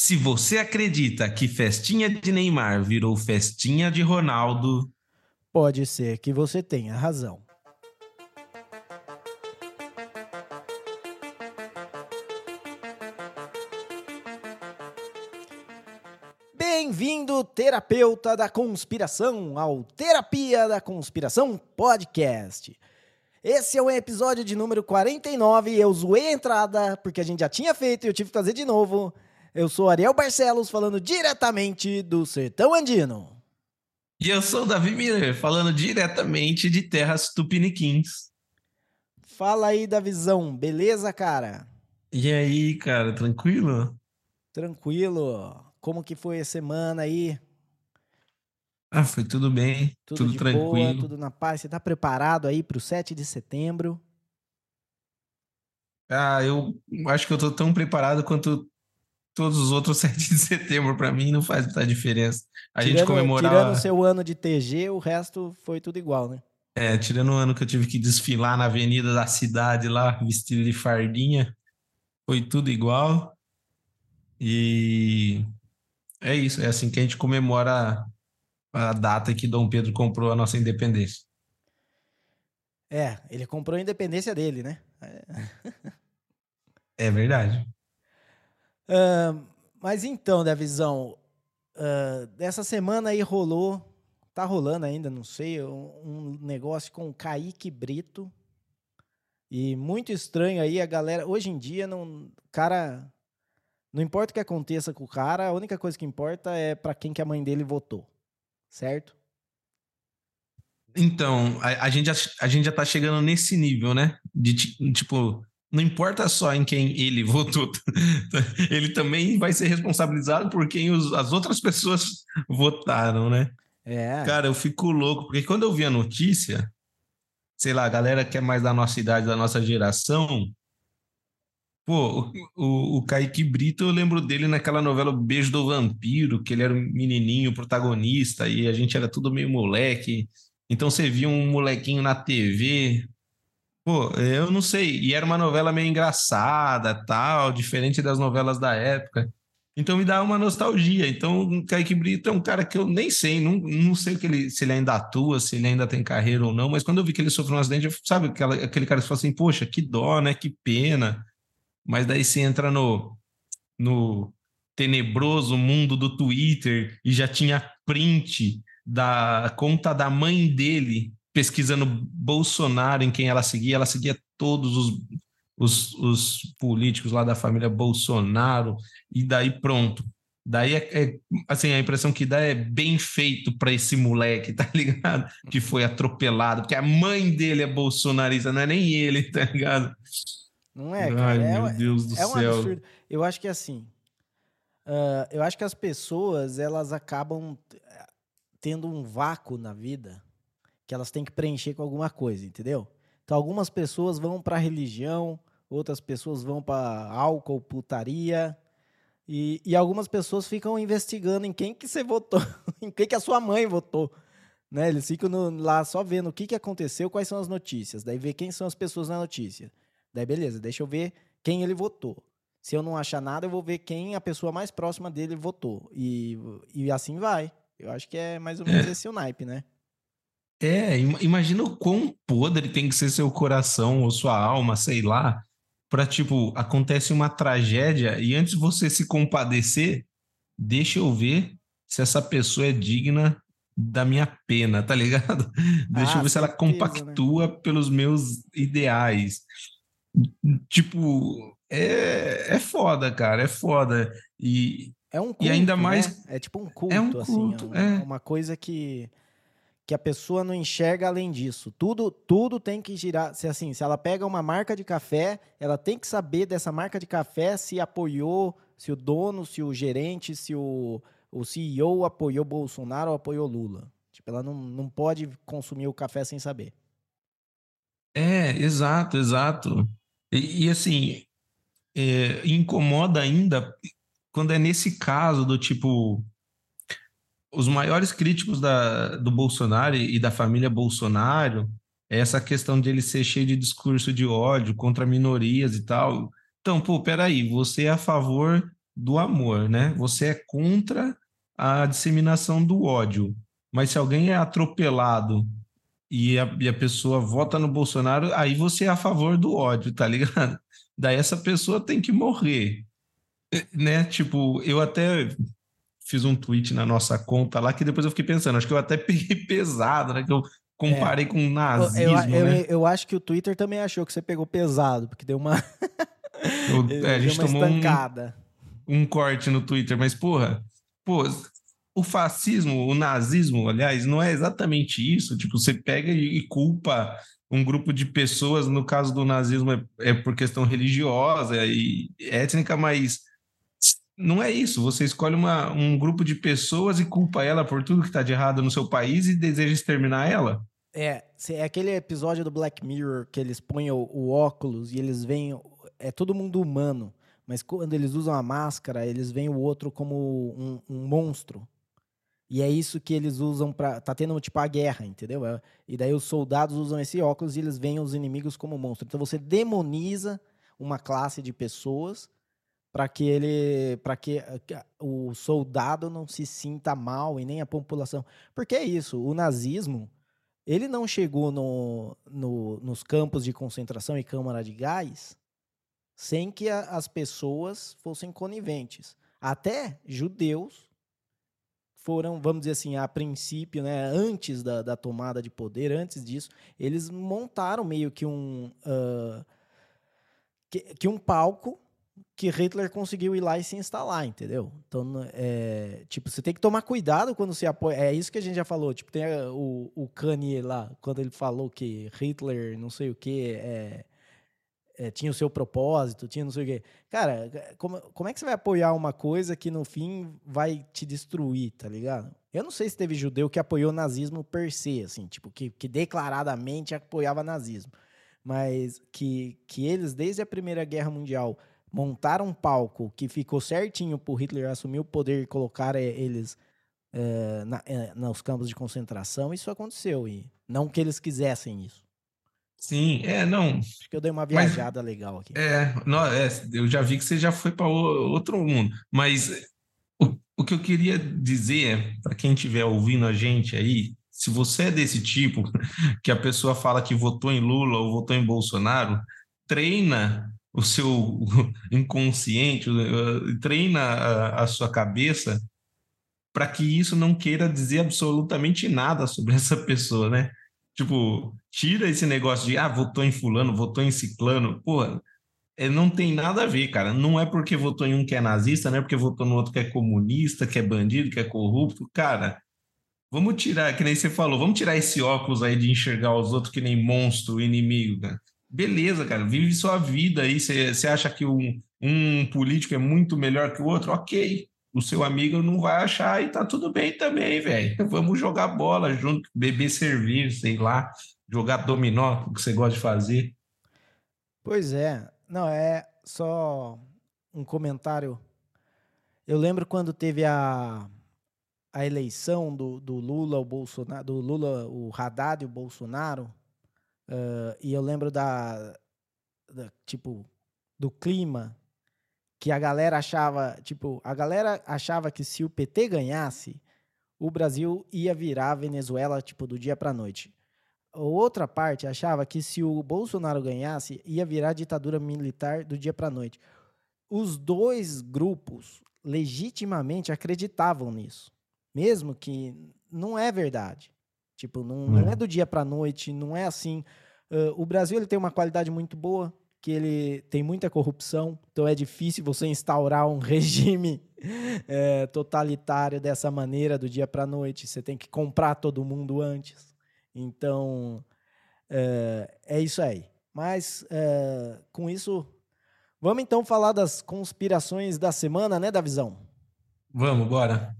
Se você acredita que festinha de Neymar virou festinha de Ronaldo, Pode ser que você tenha razão. Bem-vindo, terapeuta da conspiração, ao Terapia da Conspiração Podcast. Esse é o episódio de número 49. Eu zoei a entrada porque a gente já tinha feito e eu tive que fazer de novo. Eu sou Ariel Barcelos, falando diretamente do Sertão Andino. e eu sou o Davi Miller, falando diretamente de terras tupiniquins. Fala aí da visão, beleza, cara? E aí, cara, tranquilo? Tranquilo? Como que foi a semana aí? Ah, foi tudo bem, Tudo, tudo, tranquilo. boa, tudo na paz? Você tá preparado aí pro 7 de setembro? Ah, eu acho que eu tô tão preparado quanto todos os outros 7 de setembro. Pra mim não faz muita diferença. A gente tirando, comemorar. tirando o seu ano de TG, o resto foi tudo igual, né? É, tirando o ano que eu tive que desfilar na avenida da cidade lá, vestido de fardinha, foi tudo igual. E é isso, é assim que a gente comemora a data que Dom Pedro comprou a nossa independência. É, ele comprou a independência dele, né? É verdade. Ahn, mas então, Davizão, ah, dessa semana aí rolou, tá rolando ainda, não sei, um, um negócio com o Kaique Brito. E muito estranho aí, a galera. Hoje em dia, não, cara. Não importa o que aconteça com o cara, a única coisa que importa é pra quem que a mãe dele votou. Certo? Então, a, a gente já, a gente já tá chegando nesse nível, né? De ti- tipo, não importa só em quem ele votou, ele também vai ser responsabilizado por quem os- as outras pessoas votaram, né? É. Cara, eu fico louco, porque quando eu vi a notícia, sei lá, a galera que é mais da nossa idade, da nossa geração, pô, o, o, Kaique Brito, eu lembro dele naquela novela O Beijo do Vampiro, que ele era um menininho protagonista e a gente era tudo meio moleque. Então você via um molequinho na TV. Pô, eu não sei, e era uma novela meio engraçada, tal, diferente das novelas da época. Então me dá uma nostalgia. Então, o Kaique Brito é um cara que eu nem sei, não, não sei que ele, se ele ainda atua, se ele ainda tem carreira ou não, mas quando eu vi que ele sofreu um acidente, eu, sabe aquela, aquele cara que fala assim, poxa, que dó, né? Que pena. Mas daí você entra no, no tenebroso mundo do Twitter e já tinha print da conta da mãe dele pesquisando Bolsonaro em quem ela seguia. Ela seguia todos os, os, os políticos lá da família Bolsonaro e daí pronto. Daí é, é- assim, a impressão que dá é bem feito para esse moleque, tá ligado? Que foi atropelado, porque a mãe dele é bolsonarista, não é nem ele, tá ligado? Não é, cara? Ai, é, meu Deus do é um céu. absurdo. Eu acho que assim, ah, eu acho que as pessoas elas acabam tendo um vácuo na vida que elas têm que preencher com alguma coisa, entendeu? Então algumas pessoas vão para religião, outras pessoas vão para álcool, putaria, e, e algumas pessoas ficam investigando em quem que você votou, em quem que a sua mãe votou. Né? Eles ficam no- lá só vendo o que, que aconteceu, quais são as notícias. Daí vê quem são as pessoas na notícia. Daí beleza, deixa eu ver quem ele votou. Se eu não achar nada, eu vou ver quem a pessoa mais próxima dele votou. E, e assim vai. Eu acho que é mais ou menos esse o naipe, né? É, im- imagina o quão podre tem que ser seu coração ou sua alma, sei lá, pra tipo, acontece uma tragédia e antes de você se compadecer, deixa eu ver se essa pessoa é digna da minha pena, tá ligado? Deixa eu Ah, ver se ela certeza, né? compactua pelos meus ideais. Tipo, é, é foda, cara, é foda. E, É um culto, E ainda né? mais- É tipo um culto, É um assim. culto, é um- é. uma coisa que, que a pessoa não enxerga além disso. Tudo, tudo tem que girar. Se assim, se ela pega uma marca de café, ela tem que saber dessa marca de café se apoiou, se o dono, se o gerente, se o, o CEO apoiou Bolsonaro ou apoiou Lula. Tipo, ela não, não pode consumir o café sem saber. É, exato, exato. E, e, assim, é, incomoda ainda quando é nesse caso do tipo. Os maiores críticos da, do Bolsonaro e da família Bolsonaro é essa questão de ele ser cheio de discurso de ódio contra minorias e tal. Então, pô, peraí, você é a favor do amor, né? Você é contra a disseminação do ódio. Mas se alguém é atropelado e a, e a pessoa vota no Bolsonaro, aí você é a favor do ódio, tá ligado? Daí essa pessoa tem que morrer. Né? Tipo, eu até fiz um tweet na nossa conta lá que depois eu fiquei pensando, acho que eu até peguei pesado, né? Que eu comparei é. com nazismo, eu, eu, né? eu, eu, acho que o Twitter também achou que você pegou pesado, porque deu uma... eu, é, a gente tomou um, um corte no Twitter, mas porra, pô, o fascismo, o nazismo, aliás, não é exatamente isso. Tipo, você pega e culpa um grupo de pessoas, no caso do nazismo é, é por questão religiosa e étnica, mas não é isso. Você escolhe uma, um grupo de pessoas e culpa ela por tudo que está de errado no seu país e deseja exterminar ela. É, é aquele episódio do Black Mirror que eles põem o, o óculos e eles veem. É todo mundo humano, mas quando eles usam a máscara, eles veem o outro como um, um monstro. E é isso que eles usam para tá tendo tipo a guerra, entendeu? É, e daí os soldados usam esse óculos e eles veem os inimigos como monstros. Então você demoniza uma classe de pessoas para que ele para que o soldado não se sinta mal e nem a população. Porque é isso, o nazismo, ele não chegou no, no, nos campos de concentração e câmara de gás sem que a, as pessoas fossem coniventes. Até judeus foram, vamos dizer assim, a princípio, né, antes da, da tomada de poder, antes disso, eles montaram meio que um uh, que, que, um palco que Hitler conseguiu ir lá e se instalar, entendeu? Então, é, tipo, você tem que tomar cuidado quando você apoia. É isso que a gente já falou. Tipo, tem o, o Kanye lá, quando ele falou que Hitler, não sei o que, é, é, tinha o seu propósito, tinha não sei o quê. Cara, como, como é que você vai apoiar uma coisa que no fim vai te destruir, tá ligado? Eu não sei se teve judeu que apoiou nazismo per se, assim, tipo, que, que declaradamente apoiava nazismo. Mas que, que eles, desde a Primeira Guerra Mundial, montaram um palco que ficou certinho pro Hitler assumir o poder e colocar é, eles é, na, é, nos campos de concentração, isso aconteceu. E não que eles quisessem isso. Sim, é, não. Acho que eu dei uma viajada mas, legal aqui. É, não, é, eu já vi que você já foi para outro mundo. Mas o, o que eu queria dizer é, para quem estiver ouvindo a gente aí, se você é desse tipo, que a pessoa fala que votou em Lula ou votou em Bolsonaro, treina o seu inconsciente, treina a, a sua cabeça para que isso não queira dizer absolutamente nada sobre essa pessoa, né? Tipo, tira esse negócio de, ah, votou em fulano, votou em ciclano. Porra, é, não tem nada a ver, cara. Não é porque votou em um que é nazista, não é porque votou no outro que é comunista, que é bandido, que é corrupto. Cara, vamos tirar, que nem você falou, vamos tirar esse óculos aí de enxergar os outros que nem monstro, inimigo, cara. Beleza, cara, vive sua vida aí. Você acha que um, um político é muito melhor que o outro? Ok o seu amigo não vai achar e tá tudo bem também, velho. Vamos jogar bola junto, beber cerveja, sei lá, jogar dominó, o que você gosta de fazer. Pois é. Não, é só um comentário. Eu lembro quando teve a, a eleição do, do Lula, o Bolsonaro, do Lula, o Haddad e o Bolsonaro, uh, e eu lembro da, da, tipo, do clima que a galera achava, tipo, a galera achava que se o PT ganhasse, o Brasil ia virar a Venezuela, tipo, do dia para noite. Outra parte achava que se o Bolsonaro ganhasse, ia virar ditadura militar do dia para noite. Os dois grupos legitimamente acreditavam nisso, mesmo que não é verdade. Tipo, não, não é do dia para noite, não é assim. Uh, o Brasil ele tem uma qualidade muito boa, que ele tem muita corrupção, então é difícil você instaurar um regime é, totalitário dessa maneira do dia para a noite. Você tem que comprar todo mundo antes. Então é, é isso aí. Mas é, com isso, vamos então falar das conspirações da semana, né, Davizão? Vamos, bora.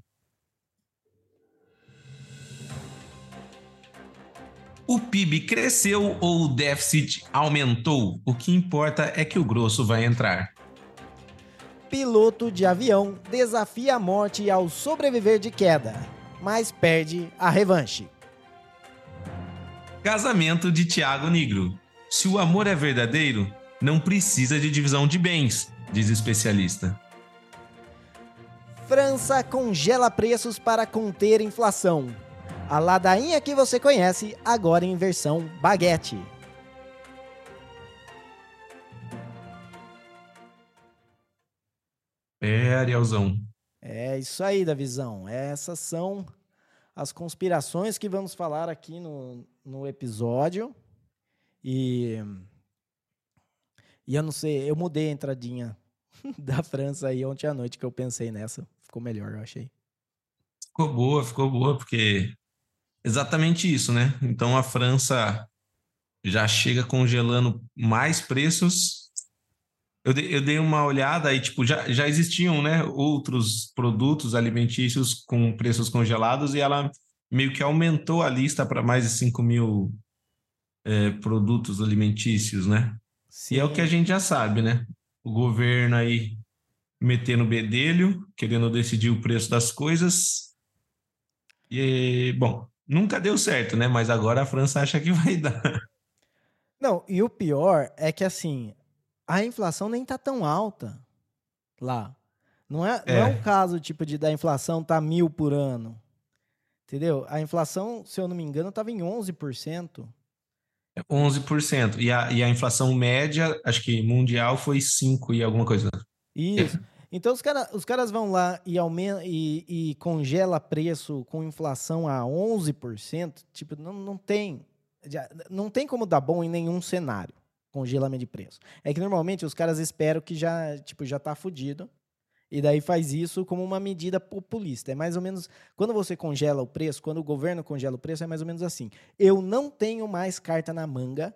O PIB cresceu ou o déficit aumentou? O que importa é que o grosso vai entrar. Piloto de avião desafia a morte ao sobreviver de queda, mas perde a revanche. Casamento de Tiago Negro. Se o amor é verdadeiro, não precisa de divisão de bens, diz especialista. França congela preços para conter inflação. A ladainha que você conhece, agora em versão baguete. É, Arielzão. É isso aí, Davizão. Essas são as conspirações que vamos falar aqui no, no episódio. E, e eu não sei, eu mudei a entradinha da França aí ontem à noite que eu pensei nessa. Ficou melhor, eu achei. Ficou boa, ficou boa, porque exatamente isso, né? Então a França já chega congelando mais preços. Eu dei, eu dei uma olhada e, tipo, já, já existiam, né, outros produtos alimentícios com preços congelados e ela meio que aumentou a lista para mais de 5 mil é, produtos alimentícios, né? Sim. E é o que a gente já sabe, né? O governo aí metendo bedelho, querendo decidir o preço das coisas. E, bom, nunca deu certo, né? Mas agora a França acha que vai dar. Não, e o pior é que, assim, a inflação nem tá tão alta lá. Não é, é. não é um caso, tipo, de da inflação tá mil por ano. Entendeu? A inflação, se eu não me engano, estava em 11%. 11%. E a, e a inflação média, acho que mundial, foi 5 e alguma coisa. Isso. Então os, cara, os caras vão lá e, e, e congela preço com inflação a 11%. Tipo, não, não tem. Não tem como dar bom em nenhum cenário congelamento de preço. É que normalmente os caras esperam que já, tipo, já tá fudido. E daí faz isso como uma medida populista. É mais ou menos quando você congela o preço, quando o governo congela o preço, é mais ou menos assim. Eu não tenho mais carta na manga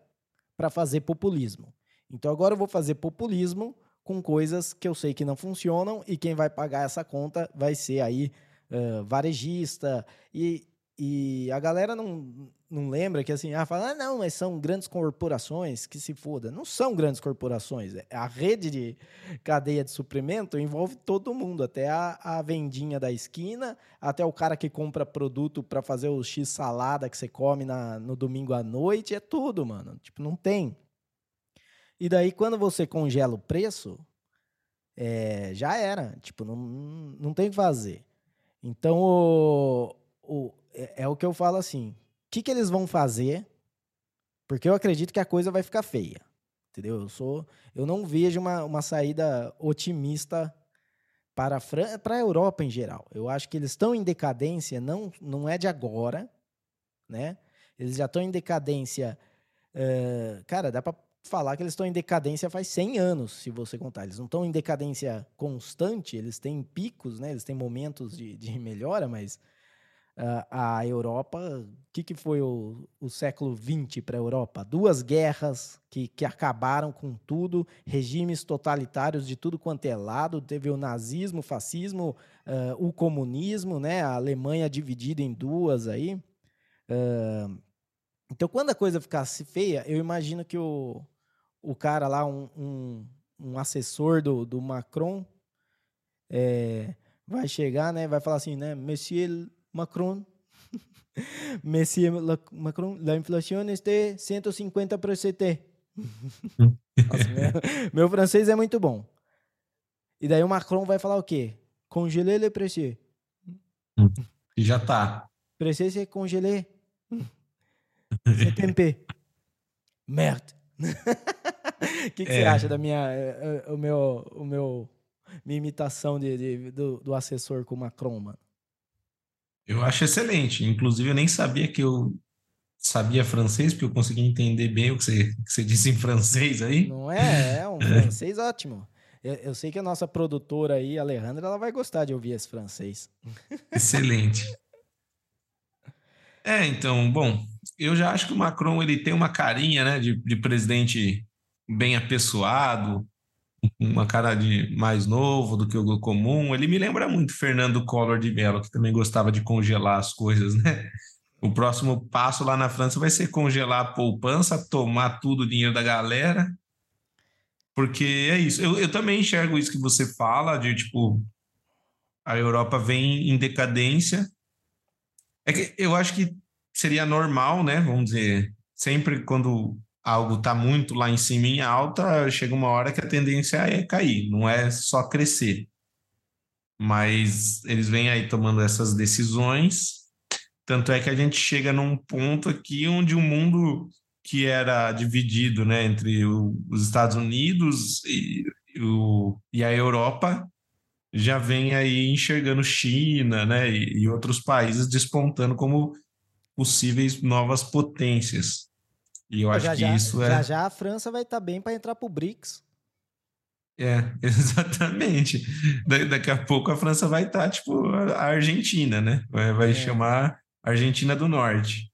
para fazer populismo. Então agora eu vou fazer populismo com coisas que eu sei que não funcionam e quem vai pagar essa conta vai ser aí uh, varejista e, e a galera não, não lembra que assim, ah, fala, ah, não, mas são grandes corporações, que se foda. Não são grandes corporações. É, a rede de cadeia de suprimento envolve todo mundo, até a, a vendinha da esquina, até o cara que compra produto para fazer o X salada que você come na, no domingo à noite, é tudo, mano. Tipo, não tem. E daí, quando você congela o preço, é, já era. Tipo, não, não tem o que fazer. Então, o, o, é, é o que eu falo assim. O que, que eles vão fazer? Porque eu acredito que a coisa vai ficar feia. Entendeu? Eu, sou, eu não vejo uma, uma saída otimista para a, Fran para a Europa em geral. Eu acho que eles estão em decadência, não, não é de agora, né? Eles já estão em decadência. Uh, cara, dá para falar que eles estão em decadência faz 100 anos, se você contar. Eles não estão em decadência constante, eles têm picos, né? eles têm momentos de, de melhora, mas uh, a Europa, o que, que foi o, o século XX para a Europa? Duas guerras que, que acabaram com tudo, regimes totalitários de tudo quanto é lado, teve o nazismo, o fascismo, uh, o comunismo, né? a Alemanha dividida em duas aí. Uh, então, quando a coisa ficasse feia, eu imagino que o, o cara lá, um, um, um assessor do, do Macron, é, vai chegar, né? Vai falar assim, né? Monsieur Macron, Monsieur Macron, la inflação está 150%. Nossa, meu, meu, francês é muito bom. E daí o Macron vai falar o quê? Congeler le précieux. Já tá. Précieux c'est congeler. C'est tempé. Merde. O que, que é. você acha da minha, eh, eh, o meu, o meu, minha imitação de, de do, do, assessor com o Macron, mano? Eu acho excelente. Inclusive, eu nem sabia que eu sabia francês, porque eu consegui entender bem o que você, que você disse em francês aí. Não é? É um francês ótimo. Eu, eu, sei que a nossa produtora aí, Alejandra, ela vai gostar de ouvir esse francês. Excelente. É, então, bom, eu já acho que o Macron ele tem uma carinha, né, de, de presidente bem apessoado, uma cara de mais novo do que o comum. Ele me lembra muito Fernando Collor de Mello, que também gostava de congelar as coisas, né? O próximo passo lá na França vai ser congelar a poupança, tomar tudo o dinheiro da galera. Porque é isso. Eu, eu também enxergo isso que você fala, de tipo, a Europa vem em decadência. É que eu acho que seria normal, né? Vamos dizer, sempre quando algo está muito lá em cima em alta, chega uma hora que a tendência é cair, não é só crescer. mas eles vêm aí tomando essas decisões. Tanto é que a gente chega num ponto aqui onde o mundo que era dividido né, entre o, os Estados Unidos e, o, e a Europa já vem aí enxergando China né, e, e outros países despontando como possíveis novas potências. E eu acho já, que já, isso já, é. Já já a França vai estar tá bem para entrar para o BRICS. É, exatamente. Da, daqui a pouco a França vai estar, tá, tipo, a Argentina, né? Vai, vai é. chamar Argentina do Norte.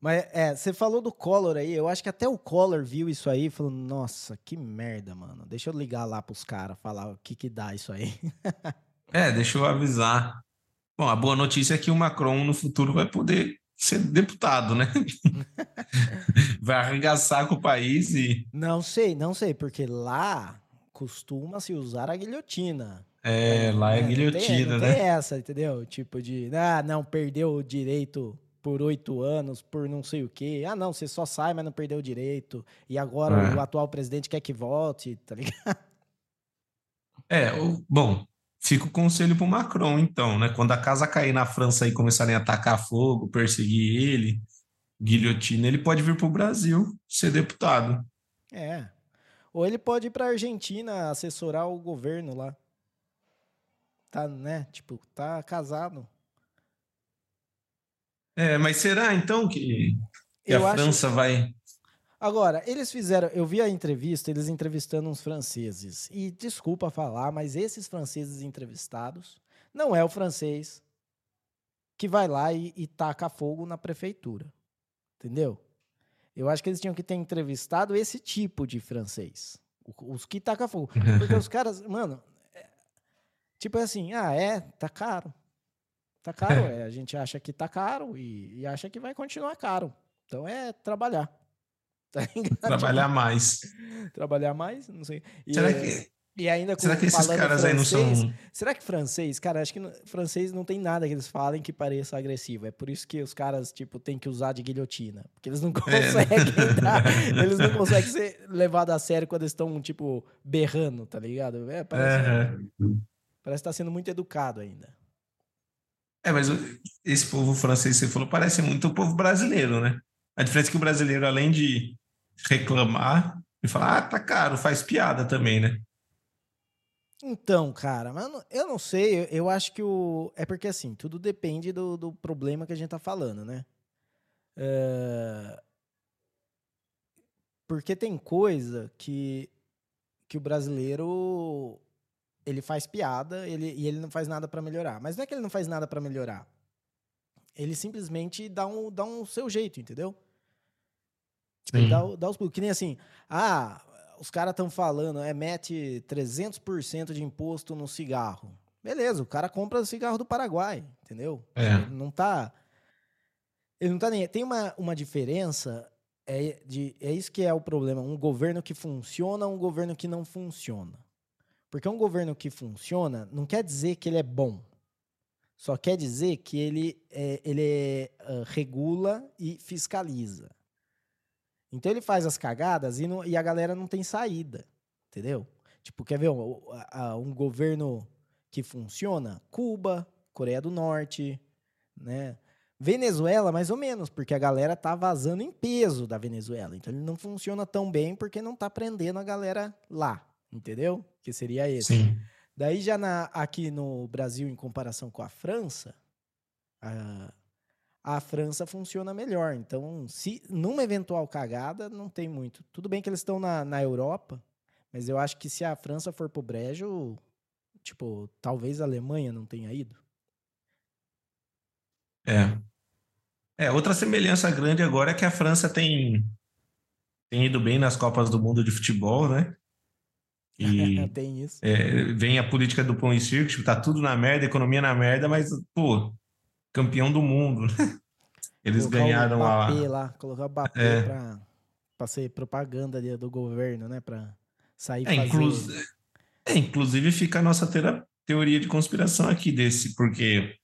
Mas é, você falou do Collor aí, eu acho que até o Collor viu isso aí e falou: Nossa, que merda, mano. Deixa eu ligar lá pros caras, falar o que que dá isso aí. é, deixa eu avisar. Bom, a boa notícia é que o Macron no futuro vai poder ser deputado, né? vai arregaçar com o país e. Não sei, não sei, porque lá costuma se usar a guilhotina. É, lá é, é guilhotina, tem, não né? Tem essa, entendeu? Tipo de, ah, não, perdeu o direito por oito anos, por não sei o quê. Ah, não, você só sai, mas não perdeu o direito. E agora é. o atual presidente quer que volte, tá ligado? É, o, bom, Fica o conselho para o Macron, então, né? Quando a casa cair na França e começarem a atacar fogo, perseguir ele, guilhotina, ele pode vir para o Brasil ser deputado. É. Ou ele pode ir para a Argentina assessorar o governo lá. Tá, né? Tipo, tá casado. É, mas será então que, que a França vai Agora, eles fizeram. Eu vi a entrevista, eles entrevistando uns franceses. E desculpa falar, mas esses franceses entrevistados não é o francês que vai lá e, e taca fogo na prefeitura. Entendeu? Eu acho que eles tinham que ter entrevistado esse tipo de francês. Os que taca fogo. Porque os caras, mano, é, tipo assim, ah, é, tá caro. Tá caro, é, a gente acha que tá caro e, e acha que vai continuar caro. Então é trabalhar. Tá Trabalhar mais. Trabalhar mais? Não sei. E, será que. E ainda com, será que esses caras francês, aí não são. Será que francês, cara, acho que francês não tem nada que eles falem que pareça agressivo. É por isso que os caras, tipo, têm que usar de guilhotina. Porque eles não conseguem é. dar, Eles não conseguem ser levados a sério quando eles estão, tipo, berrando, tá ligado? É, parece, uhum. parece que tá sendo muito educado ainda. É, mas esse povo francês que você falou parece muito o povo brasileiro, né? A diferença é que o brasileiro, além de reclamar e falar, ah, tá caro, faz piada também, né? Então, cara, mano, eu não sei, eu, acho que o. É porque assim, tudo depende do, do problema que a gente tá falando, né? É... Porque tem coisa que, que o brasileiro ele faz piada ele, e ele não faz nada para melhorar. Mas não é que ele não faz nada para melhorar. Ele simplesmente dá um, dá um seu jeito, entendeu? Sim. Dá, dá os pulos. Que nem assim, ah, os caras estão falando, é, mete 300% de imposto no cigarro. Beleza, o cara compra cigarro do Paraguai, entendeu? É. Ele não tá. Ele não tá nem. Tem uma, uma diferença, é, de, é isso que é o problema. Um governo que funciona, um governo que não funciona. Porque um governo que funciona não quer dizer que ele é bom. Só quer dizer que ele, é, ele é, regula e fiscaliza. Então ele faz as cagadas e, não, e a galera não tem saída, entendeu? Tipo, quer ver um, um governo que funciona? Cuba, Coreia do Norte, né? Venezuela, mais ou menos, porque a galera tá vazando em peso da Venezuela. Então ele não funciona tão bem porque não tá prendendo a galera lá, entendeu? Que seria esse. Sim. Daí já na, aqui no Brasil, em comparação com a França, a, a França funciona melhor. Então, se numa eventual cagada, não tem muito. Tudo bem que eles estão na, na Europa, mas eu acho que se a França for pro brejo, tipo, talvez a Alemanha não tenha ido. É. É, outra semelhança grande agora é que a França tem, tem ido bem nas Copas do Mundo de futebol, né? E tem isso. É, vem a política do pão e circo, tipo, tá tudo na merda, economia na merda, mas, pô, campeão do mundo. Né? Eles colocar ganharam o a. lá, colocar o Bapê é. para pra ser propaganda do governo, né? Para sair é, fazer... é, inclusive fica a nossa teoria de conspiração aqui desse, porque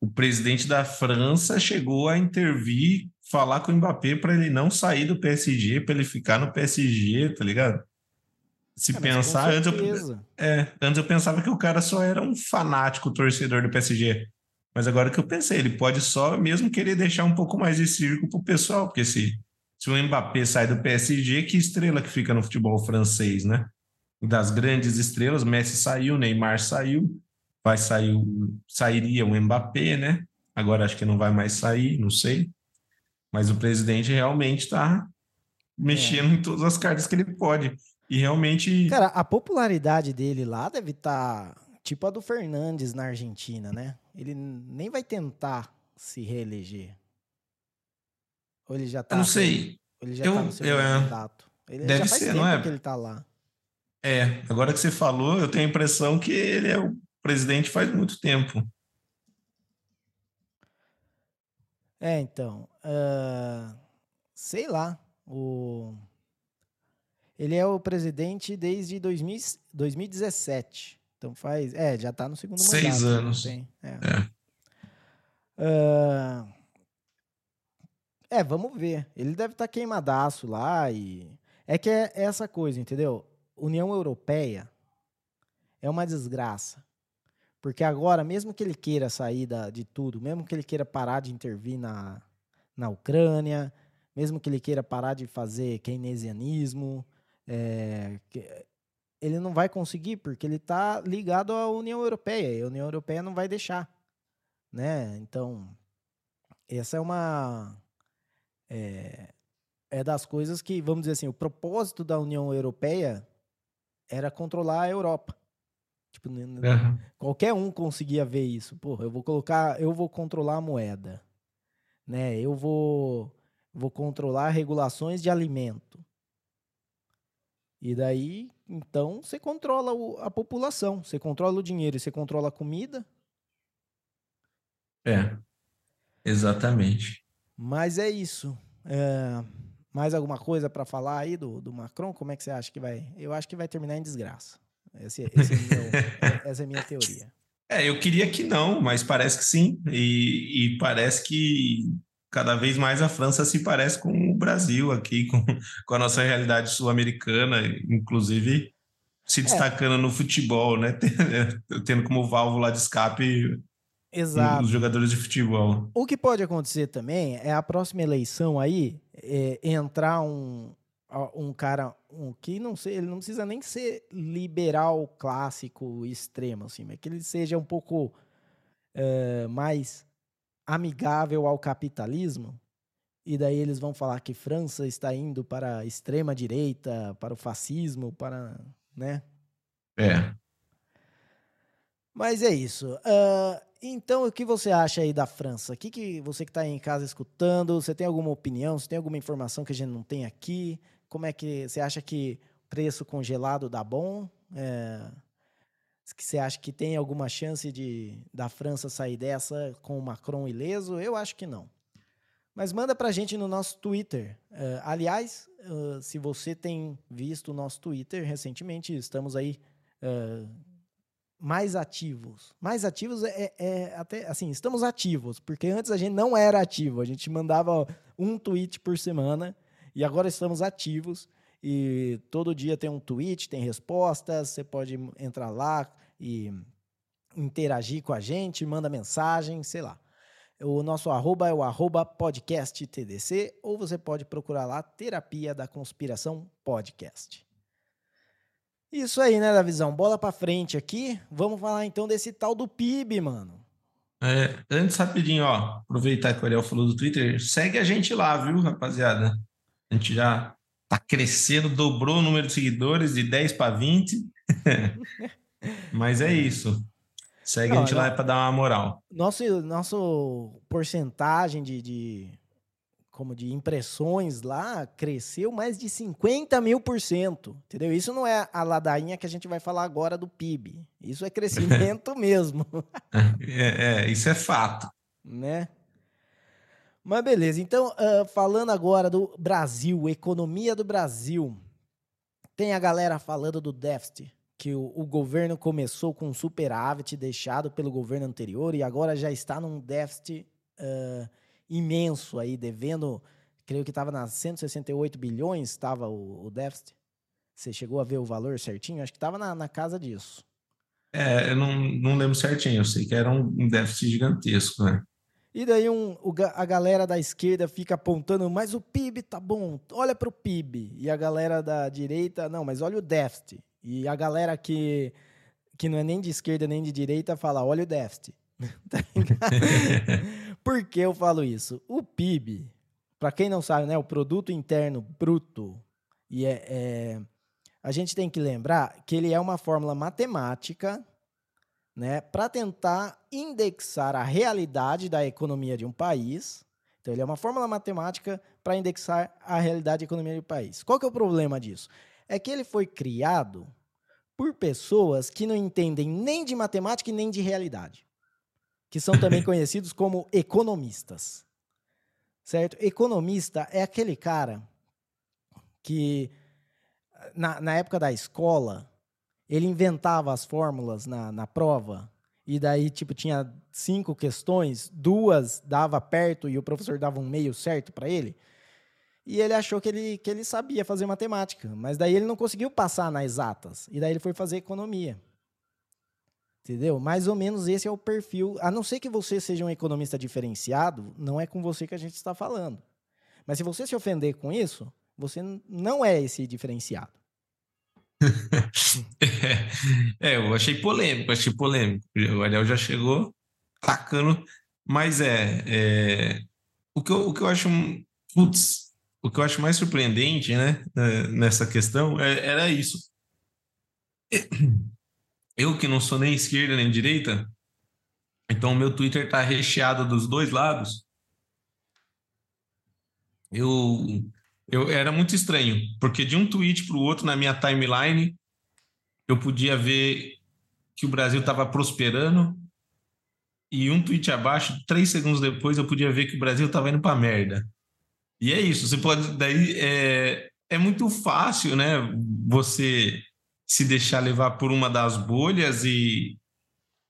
o presidente da França chegou a intervir, falar com o Mbappé para ele não sair do PSG, para ele ficar no PSG, tá ligado? se É, pensar, antes eu, é, antes eu pensava que o cara só era um fanático torcedor do PSG. Mas agora que eu pensei, ele pode só mesmo querer deixar um pouco mais de circo pro pessoal, porque se, se o Mbappé sai do PSG, que estrela que fica no futebol francês, né? Das grandes estrelas, Messi saiu, Neymar saiu, vai sair, o- sairia o Mbappé, né? Agora acho que não vai mais sair, não sei. Mas o presidente realmente está mexendo em todas as cartas que ele pode. E realmente. Cara, a popularidade dele lá deve estar tipo a do Fernandes na Argentina, né? Ele nem vai tentar se reeleger. Ou ele já tá. eu não sei. Ou ele já Eu- tá no seu eu, é. mandato. Ele Deve já faz ser, não é? que ele tá lá. É, agora que você falou, eu tenho a impressão que ele é o presidente faz muito tempo. É, então. ah, sei lá. O... Ele é o presidente desde 2000, 2017. Então faz. É, já tá no segundo Seis mandato. não anos. tem? É. É. Ah, é, vamos ver. Ele deve estar queimadaço lá e. É que é essa coisa, entendeu? União Europeia é uma desgraça. Porque agora, mesmo que ele queira sair da- de tudo, mesmo que ele queira parar de intervir na, na Ucrânia, mesmo que ele queira parar de fazer keynesianismo, é, ele não vai conseguir, porque ele está ligado à União Europeia, e a União Europeia não vai deixar. Né? Então, essa é uma. É, é das coisas que, vamos dizer assim, o propósito da União Europeia era controlar a Europa. Tipo, Aham. Qualquer um conseguia ver isso. Pô, eu vou colocar, eu vou controlar a moeda, né? Eu vou, vou controlar regulações de alimento. E daí, então, você controla o- a população, você controla o dinheiro, e você controla a comida. É, exatamente. Mas é isso. É, mais alguma coisa para falar aí do, do Macron? Como é que você acha que vai? Eu acho que vai terminar em desgraça. Esse, esse é meu- essa é a minha teoria. É, eu queria que não, mas parece que sim. E, e parece que cada vez mais a França se parece com o Brasil aqui, com, com a nossa realidade sul-americana, inclusive se destacando no futebol, né? Tendo como válvula de escape Exato. os jogadores de futebol. O que pode acontecer também é a próxima eleição aí é, entrar um, um cara um, que não sei, ele não precisa nem ser liberal clássico extremo, assim, mas que ele seja um pouco é, mais amigável ao capitalismo. E daí eles vão falar que França está indo para a extrema direita, para o fascismo, para, né? É. Mas é isso. Ah, então, o que você acha aí da França? O que, que você que está aí em casa escutando? Você tem alguma opinião? Você tem alguma informação que a gente não tem aqui? Como é que você acha que preço congelado dá bom? É, que você acha que tem alguma chance de da França sair dessa com o Macron ileso? Eu acho que não. Mas manda pra gente no nosso Twitter. Eh, aliás, eh, se você tem visto o nosso Twitter recentemente, estamos aí eh, mais ativos. Mais ativos é, é até assim, estamos ativos, porque antes a gente não era ativo, a gente mandava um tweet por semana e agora estamos ativos e todo dia tem um tweet, tem respostas, você pode entrar lá e interagir com a gente, manda mensagem, sei lá. O nosso arroba é o arroba podcast TDC, ou você pode procurar lá Terapia da Conspiração Podcast. Isso aí, né, Davizão? Bola pra frente aqui. Vamos falar então desse tal do PIB, mano. É, antes, rapidinho, ó, aproveitar que o Ariel falou do Twitter, segue a gente lá, viu, rapaziada? A gente já tá crescendo, dobrou o número de seguidores de 10 para 20. Mas é isso. Segue Não, a gente lá não. para dar uma moral. Nosso, nosso porcentagem de, de, como de impressões lá cresceu mais de 50 mil por cento, entendeu? Isso não é a ladainha que a gente vai falar agora do PIB. Isso é crescimento mesmo. É, é, isso é fato. né? Mas beleza, então, ah, falando agora do Brasil, economia do Brasil. Tem a galera falando do déficit, que o, o governo começou com um superávit deixado pelo governo anterior e agora já está num déficit ah, imenso aí, devendo, creio que estava nas 168 bilhões, estava o, o déficit. Você chegou a ver o valor certinho? Acho que estava na, na casa disso. É, eu não, não lembro certinho, eu sei que era um déficit gigantesco, né? E daí um, a galera da esquerda fica apontando, mas o PIB tá bom, olha para o PIB. E a galera da direita, não, mas olha o déficit. E a galera que, que não é nem de esquerda nem de direita fala, olha o déficit. tá Por que eu falo isso? O PIB, para quem não sabe, né, o Produto Interno Bruto, e é, é, a gente tem que lembrar que ele é uma fórmula matemática né, para tentar indexar a realidade da economia de um país. Então, ele é uma fórmula matemática para indexar a realidade da economia de um país. Qual que é o problema disso? É que ele foi criado por pessoas que não entendem nem de matemática e nem de realidade, que são também conhecidos como economistas. Certo? Economista é aquele cara que, na, na época da escola, ele inventava as fórmulas na, na prova, e daí, tipo, tinha cinco questões, duas dava perto e o professor dava um meio certo para ele. E ele achou que ele, que ele sabia fazer matemática, mas daí ele não conseguiu passar nas exatas. E daí ele foi fazer economia. Entendeu? Mais ou menos esse é o perfil. A não ser que você seja um economista diferenciado, não é com você que a gente está falando. Mas se você se ofender com isso, você não é esse diferenciado. é, eu achei polêmico, achei polêmico. O Ariel já chegou tacando, mas é, é o, que eu, o que eu acho, putz, o que eu acho mais surpreendente, né, é, nessa questão é, era isso. Eu que não sou nem esquerda nem direita, então o meu Twitter tá recheado dos dois lados. Eu eu, era muito estranho, porque de um tweet para o outro na minha timeline, eu podia ver que o Brasil estava prosperando, e um tweet abaixo, três segundos depois, eu podia ver que o Brasil estava indo para merda. E é isso, você pode. Daí é, é muito fácil, né? Você se deixar levar por uma das bolhas e,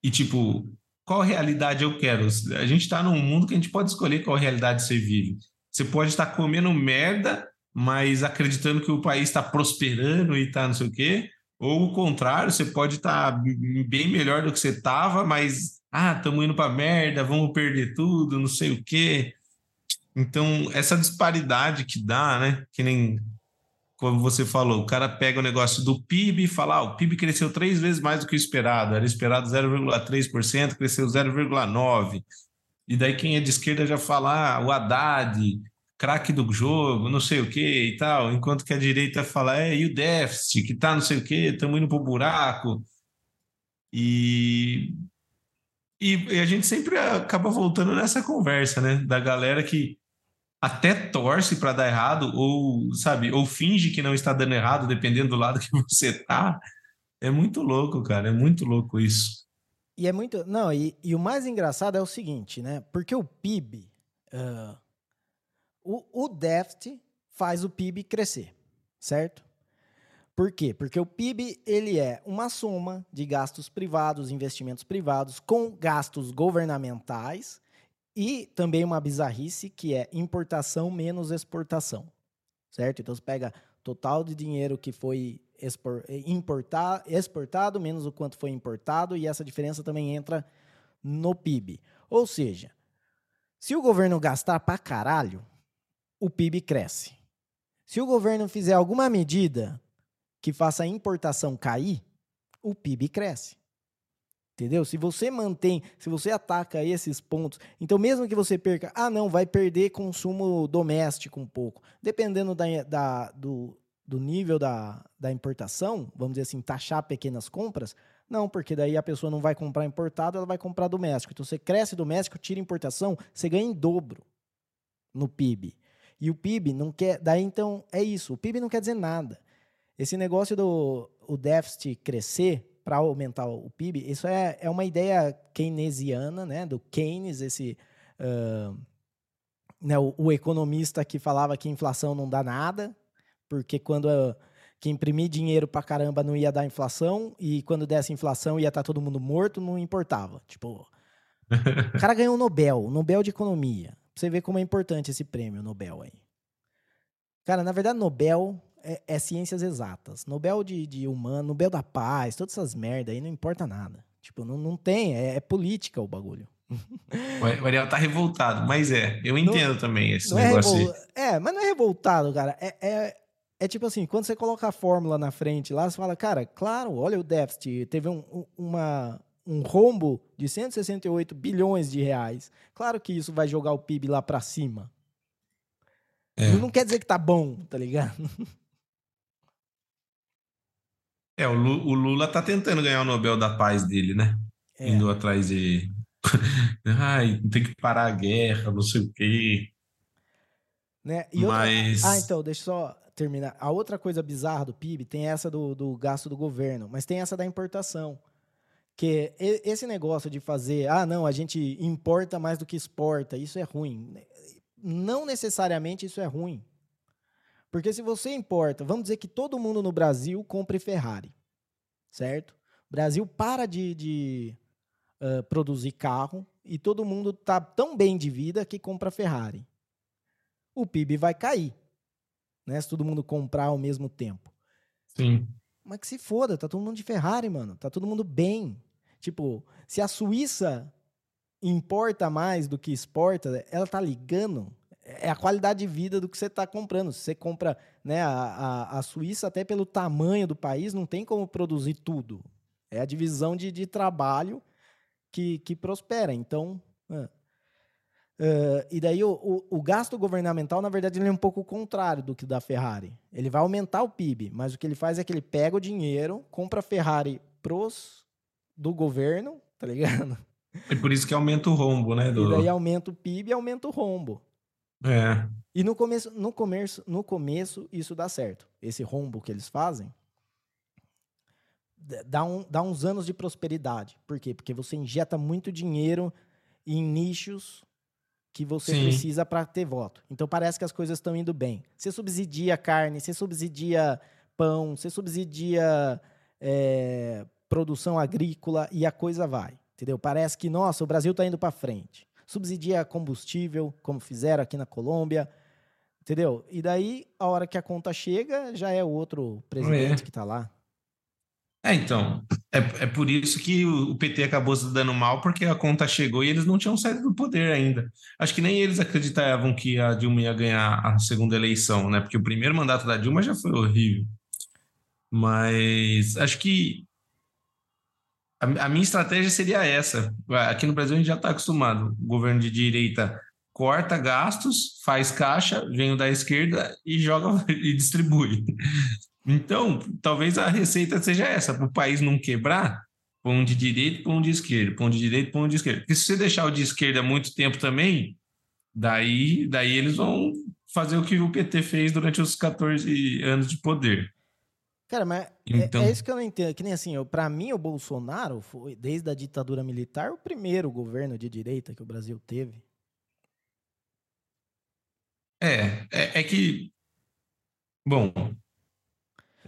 e tipo, qual realidade eu quero? A gente está num mundo que a gente pode escolher qual realidade você vive. Você pode estar comendo merda, mas acreditando que o país está prosperando e está não sei o quê. Ou o contrário, você pode estar bem melhor do que você estava, mas ah, estamos indo para merda, vamos perder tudo, não sei o quê. Então, essa disparidade que dá, né? Que nem como você falou, o cara pega o negócio do PIB e fala: ah, o PIB cresceu três vezes mais do que o esperado, era esperado 0,3%, cresceu 0,9%. E daí quem é de esquerda já fala, ah, o Haddad, craque do jogo, não sei o que e tal, enquanto que a direita fala, é, e o déficit, que tá não sei o que, estamos indo pro buraco. E, e, e, a gente sempre acaba voltando nessa conversa, né, da galera que até torce para dar errado, ou, sabe, ou finge que não está dando errado, dependendo do lado que você tá. É muito louco, cara, é muito louco isso. E é muito. Não, e, e o mais engraçado é o seguinte, né? Porque o PIB. Uh, o, o déficit faz o PIB crescer, certo? Por quê? Porque o PIB ele é uma soma de gastos privados, investimentos privados, com gastos governamentais e também uma bizarrice que é importação menos exportação, certo? Então você pega total de dinheiro que foi importar, exportado menos o quanto foi importado, e essa diferença também entra no PIB. Ou seja, se o governo gastar pra caralho, o PIB cresce. Se o governo fizer alguma medida que faça a importação cair, o PIB cresce. Entendeu? Se você mantém, se você ataca esses pontos, então mesmo que você perca, ah, não, vai perder consumo doméstico um pouco. Dependendo da, da do, do nível da, da importação, vamos dizer assim, taxar pequenas compras, não, porque daí a pessoa não vai comprar importado, ela vai comprar doméstico. Então você cresce doméstico, tira importação, você ganha em dobro no PIB. E o PIB não quer. Daí então é isso. O PIB não quer dizer nada. Esse negócio do o déficit crescer para aumentar o PIB, isso é, é uma ideia keynesiana, né? Do Keynes, esse. Uh, né, o, o, economista que falava que inflação não dá nada, porque quando uh, que imprimir dinheiro pra caramba não ia dar inflação, e quando desse inflação ia estar tá todo mundo morto, não importava. Tipo, o cara ganhou o Nobel, o Nobel de Economia. Pra você ver como é importante esse prêmio Nobel aí. Cara, na verdade, Nobel é, é ciências exatas. Nobel de, de humano, Nobel da paz, todas essas merda aí não importa nada. Tipo, não, não tem, é, é política o bagulho. O Ariel tá revoltado, mas é, eu entendo não, também esse é negócio é, revol... é, mas não é revoltado, cara. É, é, é, tipo assim, quando você coloca a fórmula na frente lá, você fala, cara, claro, olha o déficit, teve um, uma, um rombo de 168 bilhões de reais. Claro que isso vai jogar o PIB lá para cima. É. Não quer dizer que tá bom, tá ligado? É, o Lula tá tentando ganhar o Nobel da Paz dele, né? É. Indo atrás de. Ai, tem que parar a guerra, não sei o quê. Né? Mas. Outra... Ah, então, deixa só terminar. A outra coisa bizarra do PIB tem essa do, do gasto do governo, mas tem essa da importação. Que esse negócio de fazer, ah, não, a gente importa mais do que exporta, isso é ruim. Não necessariamente isso é ruim. Porque se você importa, vamos dizer que todo mundo no Brasil compre Ferrari, certo? O Brasil para de, de uh, produzir carro e todo mundo tá tão bem de vida que compra Ferrari. O PIB vai cair, né? Se todo mundo comprar ao mesmo tempo. Sim. Mas que se foda, tá todo mundo de Ferrari, mano. Tá todo mundo bem. Tipo, se a Suíça importa mais do que exporta, ela tá ligando é a qualidade de vida do que você está comprando. Se você compra né, a, a, a, Suíça, até pelo tamanho do país, não tem como produzir tudo. É a divisão de, de trabalho que, que prospera. Então. Uh, uh, e daí o, o, o, gasto governamental, na verdade, ele é um pouco o contrário do que da Ferrari. Ele vai aumentar o PIB, mas o que ele faz é que ele pega o dinheiro, compra a Ferrari pros do governo, tá ligado? É por isso que aumenta o rombo, né? Do... E daí aumenta o PIB e aumenta o rombo. É. E no começo, no começo, no começo isso dá certo. Esse rombo que eles fazem dá, um, dá uns anos de prosperidade. Por quê? Porque você injeta muito dinheiro em nichos que você Sim. precisa para ter voto. Então parece que as coisas estão indo bem. Você subsidia carne, você subsidia pão, você subsidia é, produção agrícola e a coisa vai. Entendeu? Parece que, nossa, o Brasil está indo para frente subsidia combustível, como fizeram aqui na Colômbia, entendeu? E daí, a hora que a conta chega, já é o outro presidente é. que está lá. É, então, é, é por isso que o PT acabou se dando mal, porque a conta chegou e eles não tinham saído do poder ainda. Acho que nem eles acreditavam que a Dilma ia ganhar a segunda eleição, né? Porque o primeiro mandato da Dilma já foi horrível. Mas acho que a, minha estratégia seria essa. Aqui no Brasil a gente já está acostumado. O governo de direita corta gastos, faz caixa, vem o da esquerda e joga e distribui. Então, talvez a receita seja essa, para o país não quebrar, pão de direita, pão de esquerda, pão de direita, pão de esquerda. Porque se você deixar o de esquerda muito tempo também, daí, daí eles vão fazer o que o PT fez durante os 14 anos de poder. Cara, mas então... é, é, isso que eu não entendo. Que nem assim, para mim, o Bolsonaro foi, desde a ditadura militar, o primeiro governo de direita que o Brasil teve. É, é, é que. Bom.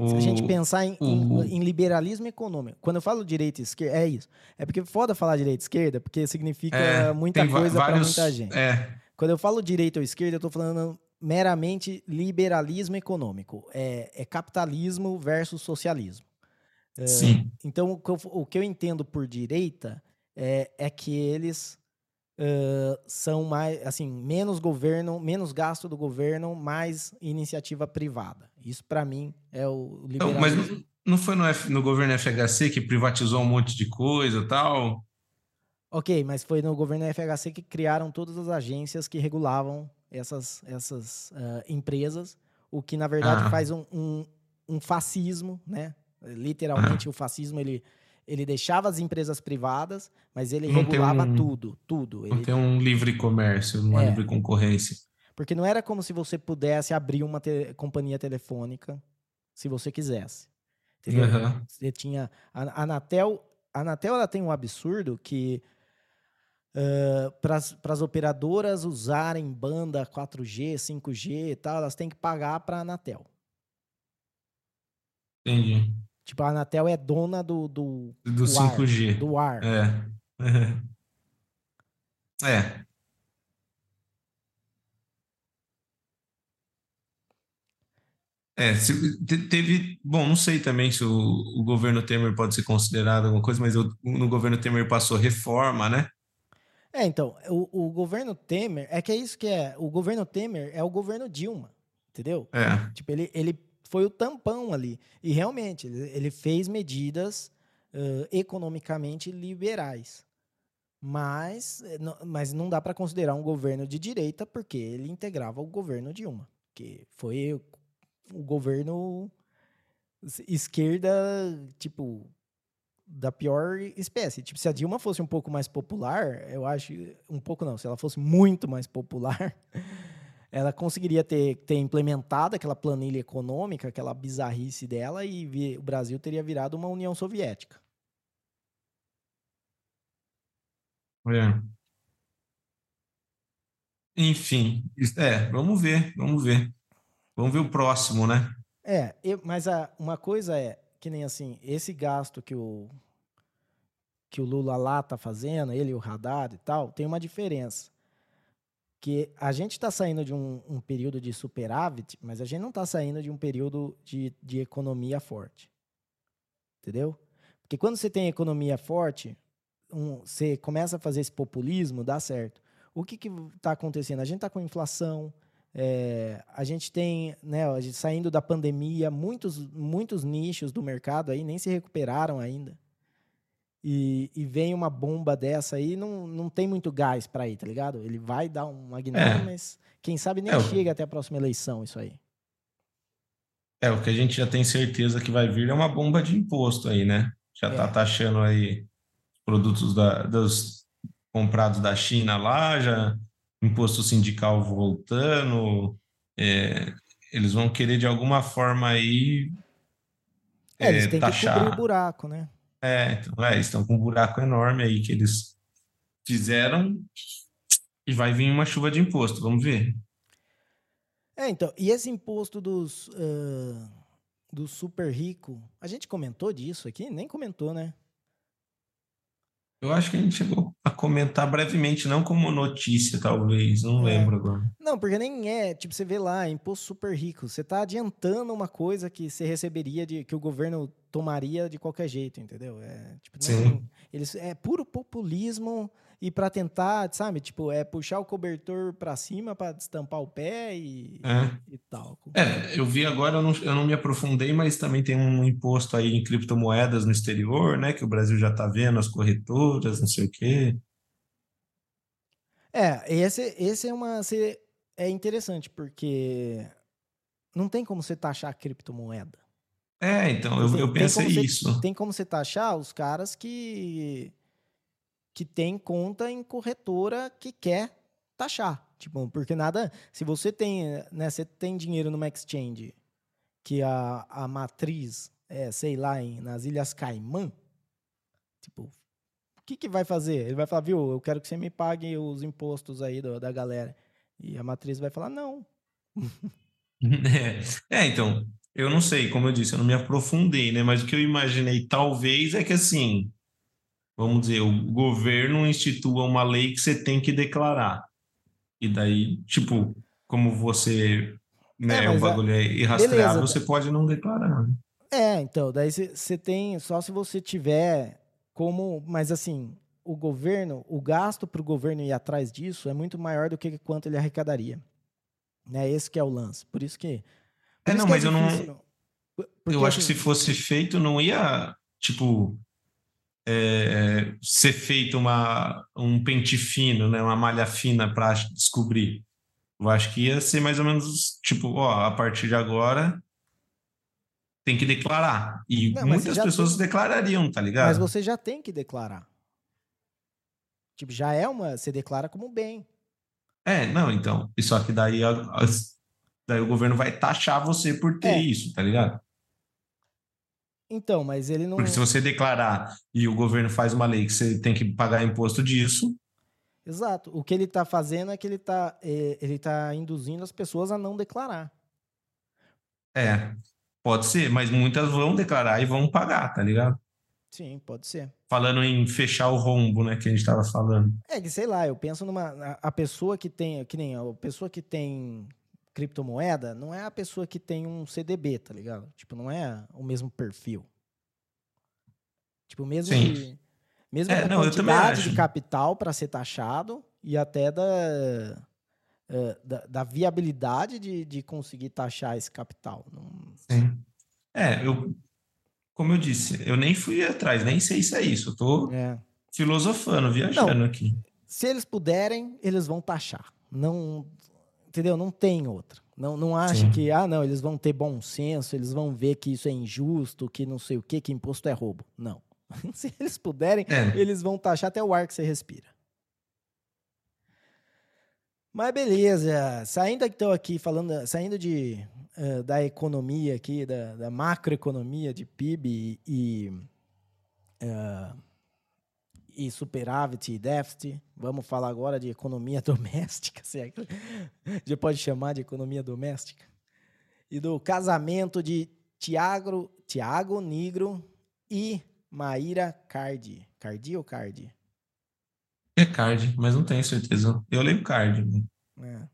Se a gente pensar em, o... em, em, liberalismo econômico, quando eu falo direita e esquerda, é isso. É porque foda falar direita e esquerda, porque significa é, muita coisa para muita gente. É. Quando eu falo direita ou esquerda, eu tô falando meramente liberalismo econômico. É, é capitalismo versus socialismo. É, Sim. Então, o que, eu, o que, eu, entendo por direita é, é que eles uh, são mais, assim, menos governo, menos gasto do governo, mais iniciativa privada. Isso, para mim, é o liberalismo. Então, mas não foi no, F, no governo FHC que privatizou um monte de coisa tal? Ok, mas foi no governo FHC que criaram todas as agências que regulavam essas, essas uh, empresas, o que na verdade ah. faz um, um, um, fascismo, né? Literalmente ah. o fascismo ele, ele deixava as empresas privadas, mas ele não regulava um, tudo, tudo. Não ele... tem um livre comércio, uma é, livre concorrência. Porque não era como se você pudesse abrir uma te companhia telefônica se você quisesse. Entendeu? Uhum. Você tinha a Anatel, a Anatel ela tem um absurdo que Uh, para as operadoras usarem banda 4G, 5G e tal, elas têm que pagar para a Anatel. Entendi. Tipo, a Anatel é dona do. Do, do, do 5G. Ar, do ar. É. é. É, teve. Bom, não sei também se o, o, governo Temer pode ser considerado alguma coisa, mas eu, no governo Temer passou reforma, né? É, então, o, o governo Temer. É que é isso que é. O governo Temer é o governo Dilma, entendeu? É. Tipo, ele, ele foi o tampão ali. E realmente, ele, fez medidas uh, economicamente liberais. Mas, eh, mas não dá para considerar um governo de direita porque ele integrava o governo Dilma, que foi o governo esquerda, tipo, da pior espécie. Tipo, se a Dilma fosse um pouco mais popular, eu acho, um pouco não, se ela fosse muito mais popular, ela conseguiria ter, ter implementado aquela planilha econômica, aquela bizarrice dela, e o Brasil teria virado uma União Soviética. É. Enfim, é, vamos ver, vamos ver. Vamos ver o próximo, né? É, eu, mas a, uma coisa é que nem assim, esse gasto que o que o Lula lá tá fazendo, ele e o Haddad e tal, tem uma diferença. Que a gente está saindo de um, um, período de superávit, mas a gente não está saindo de um período de, de economia forte. Entendeu? Porque quando você tem economia forte, um, você começa a fazer esse populismo, dá certo. O que está acontecendo? A gente está com inflação, é, a gente tem, né, gente, saindo da pandemia, muitos, muitos nichos do mercado aí nem se recuperaram ainda. E, e vem uma bomba dessa aí, não, não tem muito gás para ir, tá ligado? Ele vai dar uma guinada, é. mas quem sabe nem é, chega até a próxima eleição isso aí. É, o que a gente já tem certeza que vai vir é uma bomba de imposto aí, né? Já tá é. taxando aí produtos da, dos comprados da China lá, já imposto sindical voltando, é, eles vão querer de alguma forma aí é, eles é, têm taxar. que cobrir o buraco, né? É, então, é, estão com um buraco enorme aí que eles fizeram e vai vir uma chuva de imposto, vamos ver. É, então, e esse imposto dos, uh, do super rico, a gente comentou disso aqui? Nem comentou, né? Eu acho que a gente chegou a comentar brevemente, não como notícia, talvez, não é. lembro agora. Não, porque nem é, tipo, você vê lá, imposto super rico. Você está adiantando uma coisa que você receberia, de, que o governo tomaria de qualquer jeito, entendeu? É, tipo, não, eles, é puro populismo e para tentar, sabe, tipo, é puxar o cobertor para cima para destampar o pé e, é. e tal. É, eu vi agora, eu não, eu não me aprofundei, mas também tem um imposto aí em criptomoedas no exterior, né, que o Brasil já está vendo, as corretoras, não sei o quê. É, esse, esse é uma. É interessante, porque não tem como você taxar a criptomoeda. É, então, eu, eu pensei isso. tem como você taxar os caras que que tem conta em corretora que quer taxar. Tipo, porque nada. Se você tem, né, você tem dinheiro numa exchange que a, a matriz é, sei lá, em, nas Ilhas Caimã, tipo, o que, que vai fazer? Ele vai falar, viu, eu quero que você me pague os impostos aí do, da galera. E a matriz vai falar, não. é, é, então, eu não sei, como eu disse, eu não me aprofundei, né? Mas o que eu imaginei, talvez, é que assim vamos dizer, o governo institua uma lei que você tem que declarar. E daí, tipo, como você, né, é, o bagulho é irrastreável, você pode não declarar. Né? É, então, daí você tem, só se você tiver como, mas assim, o governo, o gasto para o governo ir atrás disso é muito maior do que quanto ele arrecadaria. Né? Esse que é o lance. Por isso que. É, não, mas é eu não. Porque, eu acho assim, que se fosse feito, não ia, tipo, é, ser feito uma, um pente fino, né, uma malha fina para descobrir. Eu acho que ia ser mais ou menos tipo, ó, a partir de agora tem que declarar. E não, muitas pessoas tem... declarariam, tá ligado? Mas você já tem que declarar. Tipo, já é uma. Você declara como bem. É, não, então. E só que daí, daí o governo vai taxar você por ter é. isso, tá ligado? Então, mas ele não. Porque se você declarar e o governo faz uma lei que você tem que pagar imposto disso. Exato. O que ele está fazendo é que ele está é, ele tá induzindo as pessoas a não declarar. É, pode ser, mas muitas vão declarar e vão pagar, tá ligado? Sim, pode ser. Falando em fechar o rombo, né, que a gente estava falando. É que sei lá, eu penso numa a pessoa que tem, que nem a pessoa que tem criptomoeda não é a pessoa que tem um CDB, tá ligado? Tipo, não é o mesmo perfil. Tipo, mesmo Sim. de, mesmo É, da não, quantidade de capital para ser taxado e até da, eh, da, da viabilidade de, de conseguir taxar esse capital. Não- Sim. É, eu, como eu disse, eu nem fui atrás, nem sei se é isso. Eu tô é. filosofando, viajando aqui. Se eles puderem, eles vão taxar. Não, entendeu? Não tem outra. Não, não acha Sim. que, ah, não, eles vão ter bom senso, eles vão ver que isso é injusto, que não sei o quê, que imposto é roubo. Não. Se eles puderem, É, eles vão taxar até o ar que você respira. Mas beleza, saindo então aqui, falando, saindo de, eh, da economia aqui, da, da macroeconomia de PIB e, eh, e superávit e déficit, vamos falar agora de economia doméstica, se é que já pode chamar de economia doméstica, e do casamento de Tiago, Tiago Nigro e Maíra Cardi. Cardi ou Cardi? é card, mas não tenho certeza. Eu leio card. né? É.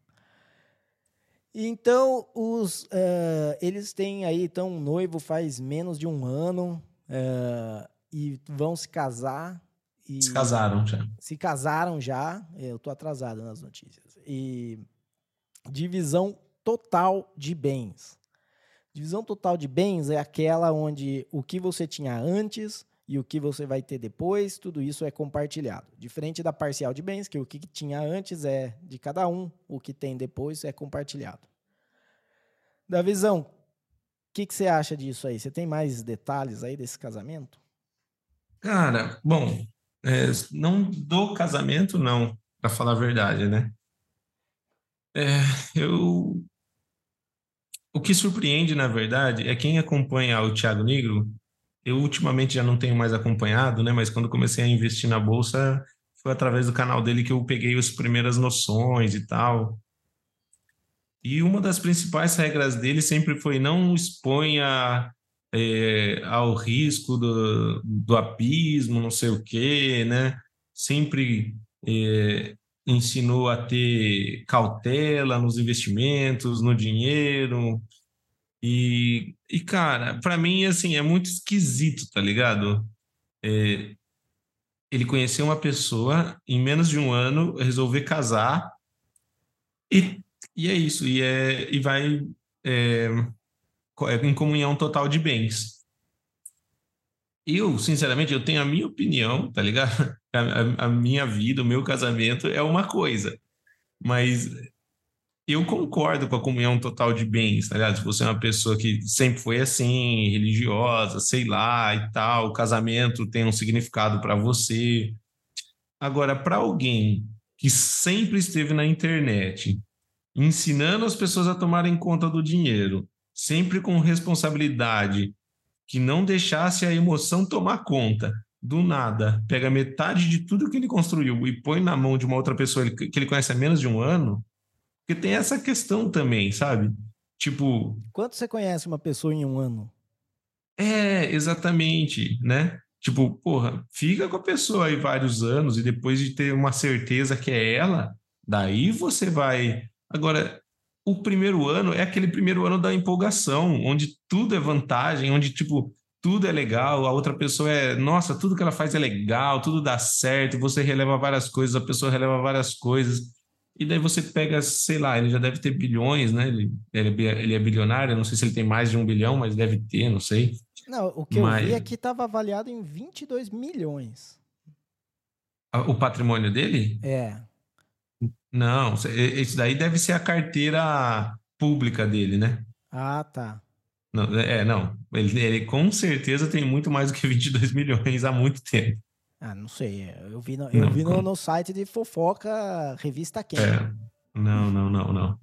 Então, os, eh, eles têm aí, então, um noivo faz menos de um ano eh, e vão se casar. E Se casaram já. se casaram já. Eu tô atrasado nas notícias. E divisão total de bens. Divisão total de bens é aquela onde o que você tinha antes e o que você vai ter depois, tudo isso é compartilhado. Diferente da parcial de bens, que o que tinha antes é de cada um, o que tem depois é compartilhado. Da visão, o que, que você acha disso aí? Você tem mais detalhes aí desse casamento? Cara, bom, é, não do casamento, não, para falar a verdade, né? É, eu. O que surpreende, na verdade, é quem acompanha o Thiago Negro. Eu ultimamente já não tenho mais acompanhado, né? Mas quando comecei a investir na bolsa, foi através do canal dele que eu peguei as primeiras noções e tal. E uma das principais regras dele sempre foi não exponha é, ao risco do, do abismo, não sei o quê, né? Sempre é, ensinou a ter cautela nos investimentos, no dinheiro. E, e cara, para mim, assim, é muito esquisito, tá ligado? É, ele conheceu uma pessoa, em menos de um ano, resolver casar, e, e é isso, e, é, e vai é em comunhão total de bens. Eu, sinceramente, eu tenho a minha opinião, tá ligado? A, a- a minha vida, o meu casamento é uma coisa, mas eu concordo com a comunhão total de bens, tá ligado? Se você é uma pessoa que sempre foi assim, religiosa, sei lá e tal, o casamento tem um significado para você. Agora, para alguém que sempre esteve na internet, ensinando as pessoas a tomarem conta do dinheiro, sempre com responsabilidade, que não deixasse a emoção tomar conta, do nada, pega metade de tudo que ele construiu e põe na mão de uma outra pessoa que ele conhece há menos de um ano, porque tem essa questão também, sabe? Tipo, Quanto você conhece uma pessoa em um ano? é, exatamente, né? Tipo, porra, fica com a pessoa aí vários anos e depois de ter uma certeza que é ela, daí você vai. Agora, o primeiro ano é aquele primeiro ano da empolgação, onde tudo é vantagem, onde, tipo, tudo é legal, a outra pessoa é, nossa, tudo que ela faz é legal, tudo dá certo, você releva várias coisas, a pessoa releva várias coisas. E daí você pega, sei lá, ele já deve ter bilhões, né? Ele, ele, é ele é bilionário, não sei se ele tem mais de um bilhão, mas deve ter, não sei. Não, o que eu vi Mas- é que estava avaliado em 22 milhões. O patrimônio dele? É. Não, isso daí deve ser a carteira pública dele, né? Ah, tá. Não, é, não. Ele, ele com certeza tem muito mais do que 22 milhões há muito tempo. Ah, não sei. Eu vi no, eu Não, vi no, no site de fofoca, revista Quem. É. Não, não, não, não.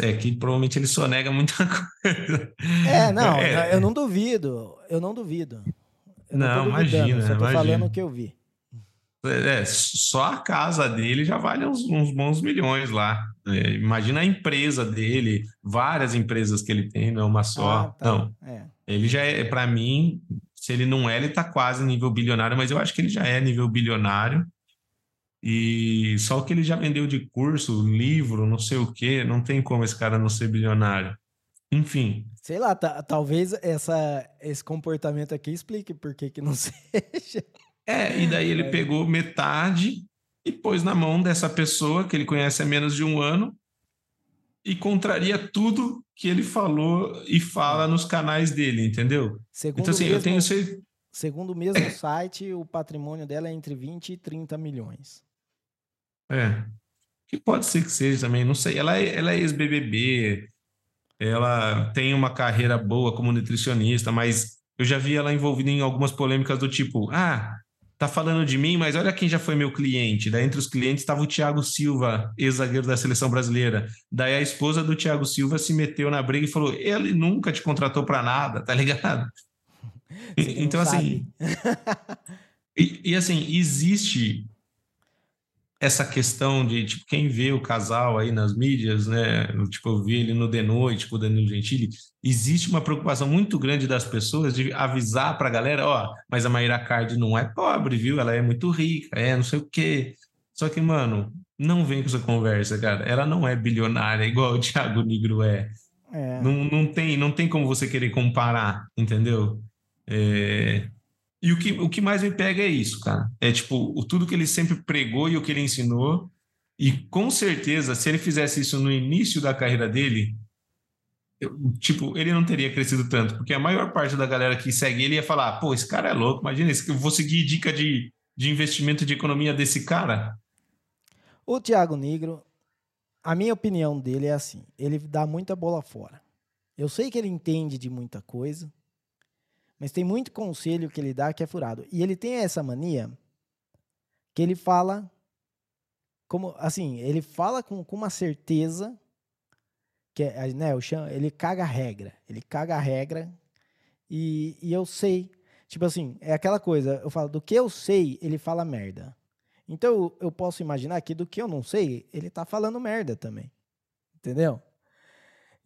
É que provavelmente ele sonega muita coisa. É, não, É. eu não duvido. Eu não duvido. Eu Não, duvidando, imagina, Só tô imagina. falando o que eu vi. É, só a casa dele já vale uns, uns bons milhões lá. É, imagina a empresa dele, várias empresas que ele tem, não é uma só. Ah, tá. Não, É. ele já é, para mim, se ele não é, ele tá quase nível bilionário, mas eu acho que ele já é nível bilionário. E só o que ele já vendeu de curso, livro, não sei o quê, não tem como esse cara não ser bilionário. Enfim. Sei lá, talvez essa, esse comportamento aqui explique por que, que não seja. É, e daí ele pegou metade e pôs na mão dessa pessoa que ele conhece há menos de um ano e contraria tudo que ele falou e fala nos canais dele, entendeu? Segundo então, assim, mesmo, eu tenho certeza. Segundo o mesmo site, o patrimônio dela é entre 20 e 30 milhões. É. Que pode ser que seja também, não sei. Ela é, ela é ex-BBB, ela tem uma carreira boa como nutricionista, mas eu já vi ela envolvida em algumas polêmicas do tipo: ah, tá falando de mim, mas olha quem já foi meu cliente. Daí entre os clientes estava o Thiago Silva, ex-zagueiro da seleção brasileira. Daí a esposa do Thiago Silva se meteu na briga e falou: ele nunca te contratou para nada, tá ligado? então, assim. e, e assim, existe essa questão de tipo quem vê o casal aí nas mídias, né? Tipo, eu vi ele no The Noite com o Danilo Gentili, existe uma preocupação muito grande das pessoas de avisar para a galera, ó, mas a Mayra Card não é pobre, viu? Ela é muito rica, é não sei o quê. Só que, mano, não vem com essa conversa, cara. Ela não é bilionária igual o Thiago Negro é. é. Não, não, tem, não tem como você querer comparar, entendeu? É, e o que, o que mais me pega é isso, cara. É tipo, o, tudo que ele sempre pregou e o que ele ensinou. E com certeza, se ele fizesse isso no início da carreira dele, eu, tipo, ele não teria crescido tanto, porque a maior parte da galera que segue ele ia falar: pô, esse cara é louco, imagina, eu vou seguir dica de, de investimento de economia desse cara. O Thiago Negro, a minha opinião dele é assim: ele dá muita bola fora. Eu sei que ele entende de muita coisa, mas tem muito conselho que ele dá que é furado. E ele tem essa mania que ele fala como assim, ele fala com, com uma certeza que é, né, eu chamo, ele caga a regra. Ele caga a regra e, e eu sei. Tipo assim, é aquela coisa, eu falo, do que eu sei, ele fala merda. Então eu posso imaginar que do que eu não sei, ele tá falando merda também. Entendeu?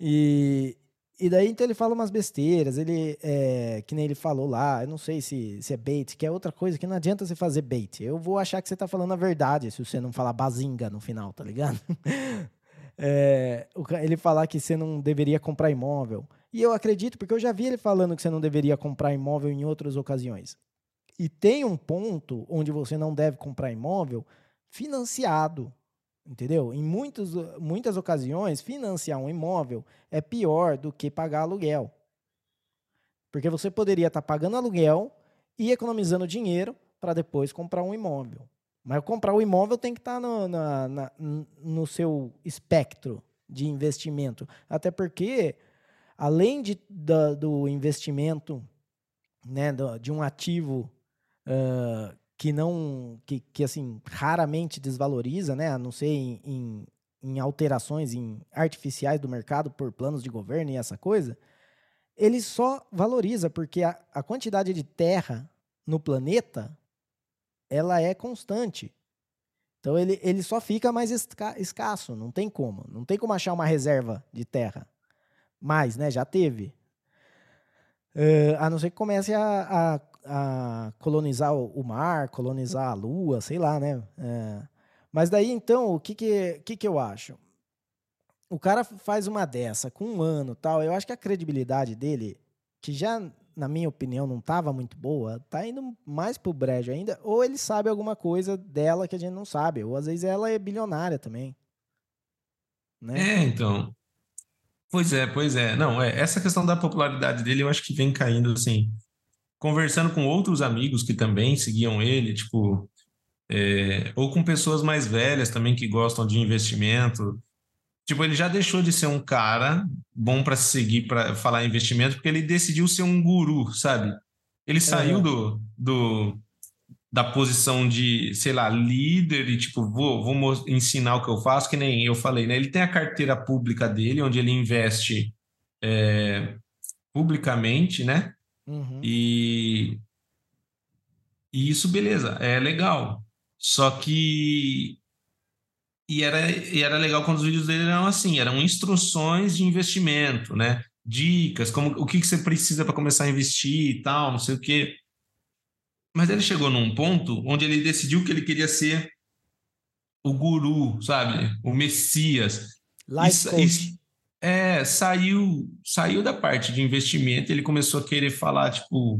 E, e daí, então, ele fala umas besteiras, ele, é, que nem ele falou lá, eu não sei se, se é bait, que é outra coisa, que não adianta você fazer bait. Eu vou achar que você tá falando a verdade, se você não falar bazinga no final, tá ligado? é, ele falar que você não deveria comprar imóvel. E eu acredito, porque eu já vi ele falando que você não deveria comprar imóvel em outras ocasiões. E tem um ponto onde você não deve comprar imóvel financiado. Entendeu? Em muitos, muitas ocasiões, financiar um imóvel é pior do que pagar aluguel. Porque você poderia estar tá pagando aluguel e economizando dinheiro para depois comprar um imóvel. Mas comprar o imóvel tem que estar tá no, na, na, no seu espectro de investimento. Até porque, além de, da, do investimento né, do, de um ativo uh, que não que, que assim raramente desvaloriza, né, a não ser em, em, em, alterações em artificiais do mercado por planos de governo e essa coisa, ele só valoriza porque a, a quantidade de terra no planeta ela é constante. Então ele, ele só fica mais esca, escasso, não tem como, não tem como achar uma reserva de terra. Mas, né, já teve. Uh, a não ser que comece a, a a colonizar o mar, colonizar a lua, sei lá, né? É. Mas daí, então, o que que, que que eu acho? O cara faz uma dessa com um ano tal, eu acho que a credibilidade dele, que já, na minha opinião, não estava muito boa, tá indo mais pro brejo ainda, ou ele sabe alguma coisa dela que a gente não sabe, ou às vezes ela é bilionária também. Né? É, então. Pois é, pois é. Não, é, essa questão da popularidade dele eu acho que vem caindo, assim, conversando com outros amigos que também seguiam ele, tipo, é, ou com pessoas mais velhas também que gostam de investimento. Tipo, ele já deixou de ser um cara bom para seguir para falar investimento, porque ele decidiu ser um guru, sabe? Ele saiu do, do da posição de, sei lá, líder e tipo, vou, vou ensinar o que eu faço, que nem eu falei, né? Ele tem a carteira pública dele, onde ele investe é, publicamente, né? Uhum. E, e isso, beleza, é legal. Só que. E era, e era legal quando os vídeos dele eram assim: eram instruções de investimento, né? Dicas, como o que, que você precisa para começar a investir e tal, não sei o quê. Mas ele chegou num ponto onde ele decidiu que ele queria ser o guru, sabe? O Messias. Life Isso- coach. isso- é, saiu, saiu da parte de investimento, ele começou a querer falar, tipo,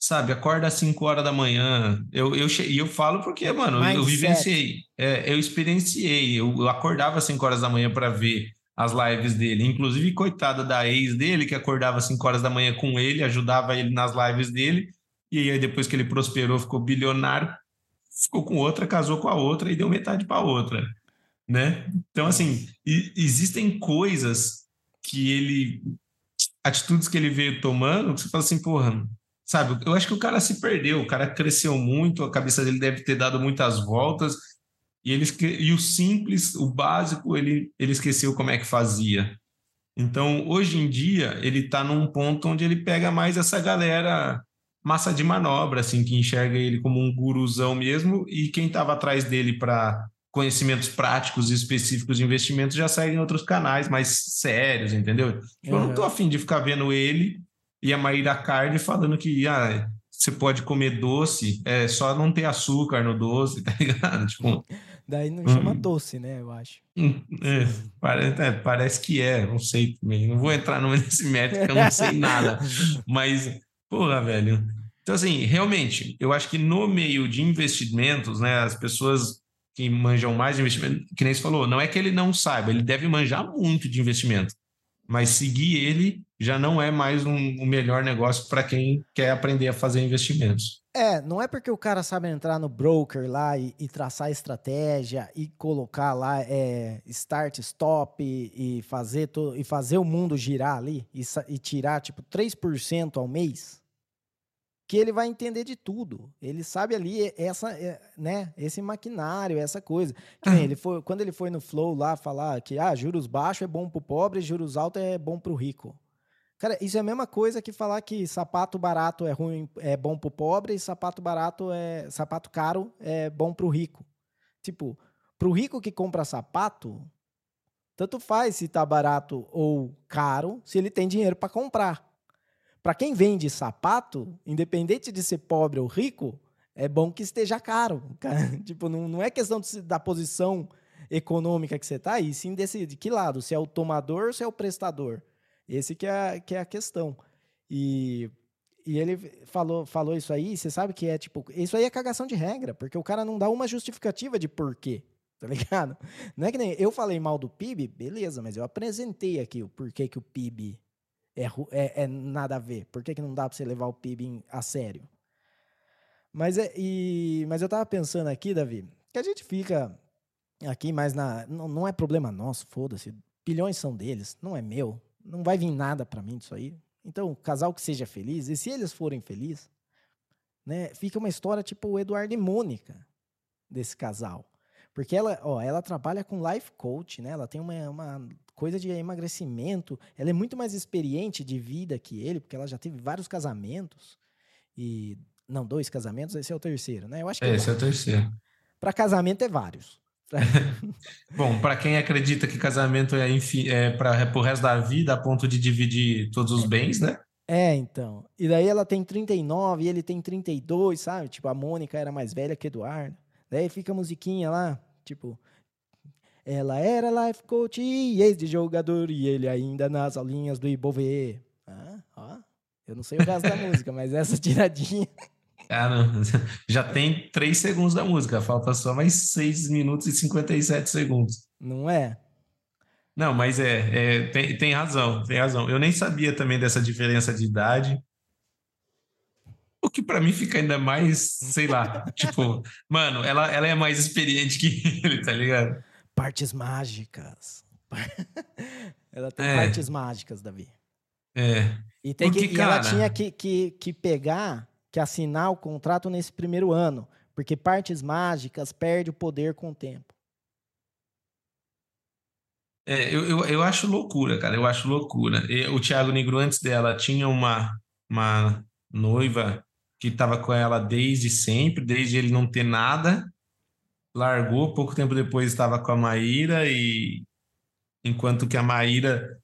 sabe, acorda às 5 horas da manhã. Eu, eu, e eu falo porque, mano, eu vivenciei, é, eu experienciei, eu, eu acordava às 5 horas da manhã para ver as lives dele. Inclusive, coitada da ex dele, que acordava às 5 horas da manhã com ele, ajudava ele nas lives dele, e aí depois que ele prosperou, ficou bilionário, ficou com outra, casou com a outra e deu metade para outra, né? Então, assim, existem coisas que ele. atitudes que ele veio tomando, que você fala assim, porra, sabe? Eu acho que o cara se perdeu, o cara cresceu muito, a cabeça dele deve ter dado muitas voltas, e, ele, e o simples, o básico, ele, ele esqueceu como é que fazia. Então, hoje em dia, ele está num ponto onde ele pega mais essa galera massa de manobra, assim, que enxerga ele como um guruzão mesmo, e quem estava atrás dele para conhecimentos práticos e específicos de investimentos já segue em outros canais mais sérios, entendeu? Tipo, Eu não tô afim de ficar vendo ele e a Maíra Card falando que ah, você pode comer doce, é só não ter açúcar no doce, tá ligado? Tipo, Daí não chama Hum. doce, né? Eu acho. hum, é, parece, é, parece que é, não sei também. Não vou entrar nesse método, que eu não sei nada. Mas, porra, velho. Então, assim, realmente, eu acho que no meio de investimentos, né, as pessoas que manjam mais de investimento, que nem você falou, não é que ele não saiba, ele deve manjar muito de investimento. Mas seguir ele já não é mais um, o melhor negócio para quem quer aprender a fazer investimentos. É, não é porque o cara sabe entrar no broker lá e, e traçar estratégia e colocar lá é, start, stop e, e fazer to- e fazer o mundo girar ali e, e tirar tipo 3% ao mês que ele vai entender de tudo. Ele sabe ali essa, né, esse maquinário, essa coisa. Que nem ele foi, quando ele foi no Flow lá falar que ah, juros baixos é bom pro pobre, juros altos é bom pro rico. Cara, isso é a mesma coisa que falar que sapato barato é ruim, é bom pro pobre e sapato barato é sapato caro é bom pro rico. Tipo, pro rico que compra sapato, tanto faz se tá barato ou caro, se ele tem dinheiro para comprar. Para quem vende sapato, independente de ser pobre ou rico, é bom que esteja caro. tipo, não, não é questão de da posição econômica que você tá, e sim desse, de que lado, se é o tomador ou se é o prestador. Esse que é, que é a questão. E, e ele falou, falou isso aí, você sabe que é tipo, isso aí é cagação de regra, porque o cara não dá uma justificativa de porquê, tá ligado? Não é que nem eu falei mal do PIB, beleza, mas eu apresentei aqui o porquê que o PIB é, é, é nada a ver, por que, que não dá pra você levar o PIB em- a sério. Mas, é, e, mas eu tava pensando aqui, Davi, que a gente fica aqui mais na. Não, não é problema nosso, foda-se. Bilhões são deles, não é meu. Não vai vir nada pra mim disso aí. Então, casal que seja feliz, e se eles forem felizes, né, fica uma história tipo o Eduardo e Mônica desse casal. Porque ela, ó, ela trabalha com life coach, né? Ela tem uma, uma coisa de emagrecimento. Ela é muito mais experiente de vida que ele, porque ela já teve vários casamentos. E não, dois casamentos, esse é o terceiro, né? Eu acho que É, esse é o terceiro. para casamento é vários. Bom, para quem acredita que casamento é, é para o resto da vida, a ponto de dividir todos os bens, né? É, então. E daí ela tem 39 e ele tem 32, sabe? Tipo, a Mônica era mais velha que Eduardo. Daí fica a musiquinha lá, tipo. Ela era life coach e ex de jogador e ele ainda nas aulinhas do Ibovê. Ah, ó. Eu não sei o resto da música, mas essa tiradinha. Ah, não. Já tem três segundos da música, falta só mais 6 minutos e 57 segundos. Não é? Não, mas é, é, tem, tem razão, tem razão. Eu nem sabia também dessa diferença de idade. O que para mim fica ainda mais, sei lá, tipo, mano, ela, ela é mais experiente que ele, tá ligado? Partes mágicas. ela tem É. partes mágicas, Davi. É. E, tem Porque, que, e ela cara- tinha que, que, que pegar, que assinar o contrato nesse primeiro ano. Porque partes mágicas perde o poder com o tempo. É, eu, eu, eu acho loucura, cara, eu acho loucura. E o Thiago Negro, antes dela, tinha uma, uma noiva que estava com ela desde sempre, desde ele não ter nada. Largou, pouco tempo depois estava com a Maíra, e enquanto que a Maíra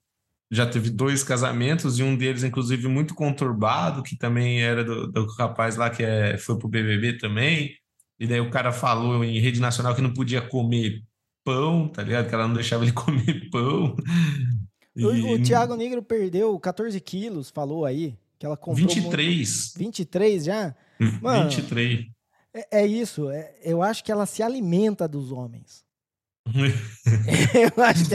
já teve dois casamentos, e um deles, inclusive, muito conturbado, que também era do, do rapaz lá que é, foi pro BBB também. E daí o cara falou em rede nacional que não podia comer pão, tá ligado? Que ela não deixava ele comer pão. E... O, o Thiago Negro perdeu 14 quilos, falou aí. Que ela comprou 23. Muito... 23 já? Mano, 23. É, é isso. É, eu acho que ela se alimenta dos homens. eu acho que...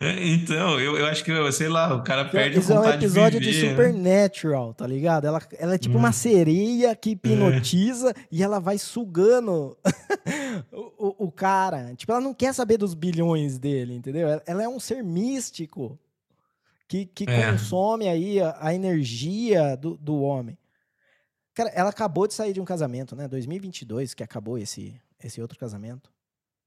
É, então, eu, eu acho que, sei lá, o cara perde Isso a vontade é um episódio de, viver, de Supernatural, tá ligado? Ela, ela é tipo uma hum. sereia que hipnotiza é. e ela vai sugando o, o, o, cara. Tipo, ela não quer saber dos bilhões dele, entendeu? Ela é um ser místico que, que é. consome aí a, a energia do, do homem. Cara, ela acabou de sair de um casamento, né? 2022 que acabou esse, esse outro casamento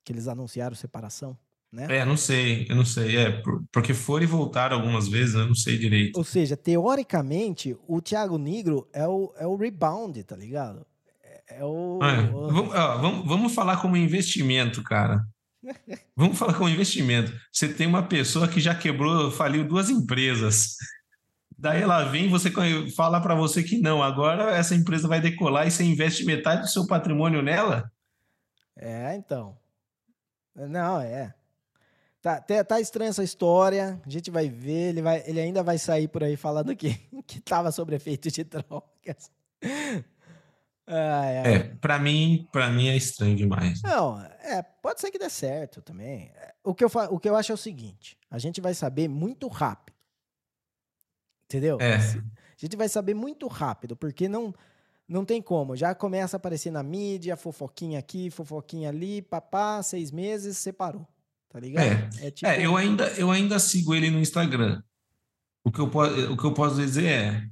que eles anunciaram separação, né? É, não sei, eu não sei. É, porque foram e voltaram algumas vezes, eu não sei direito. Ou seja, teoricamente, o Thiago Negro é o, é o rebound, tá ligado? É, é o. É, vamos, ó, vamos, vamos falar como investimento, cara. Vamos falar como investimento. Você tem uma pessoa que já quebrou, faliu duas empresas. Daí ela vem, você fala para você que não, agora essa empresa vai decolar e você investe metade do seu patrimônio nela? É, então. Não, é. Tá, tá, tá estranha essa história. A gente vai ver. Ele, vai, ele ainda vai sair por aí falando que, que tava sobre efeito de drogas. Ah, é, é para mim, para mim é estranho demais. Não, é, pode ser que dê certo também. O que eu, o que eu acho é o seguinte: a gente vai saber muito rápido. Entendeu? É. A gente vai saber muito rápido, porque não não tem como. Já começa a aparecer na mídia, fofoquinha aqui, fofoquinha ali, papá, seis meses, separou. Tá ligado? É, é, tipo... é eu, ainda, eu ainda sigo ele no Instagram. O que, eu, o que eu posso dizer é,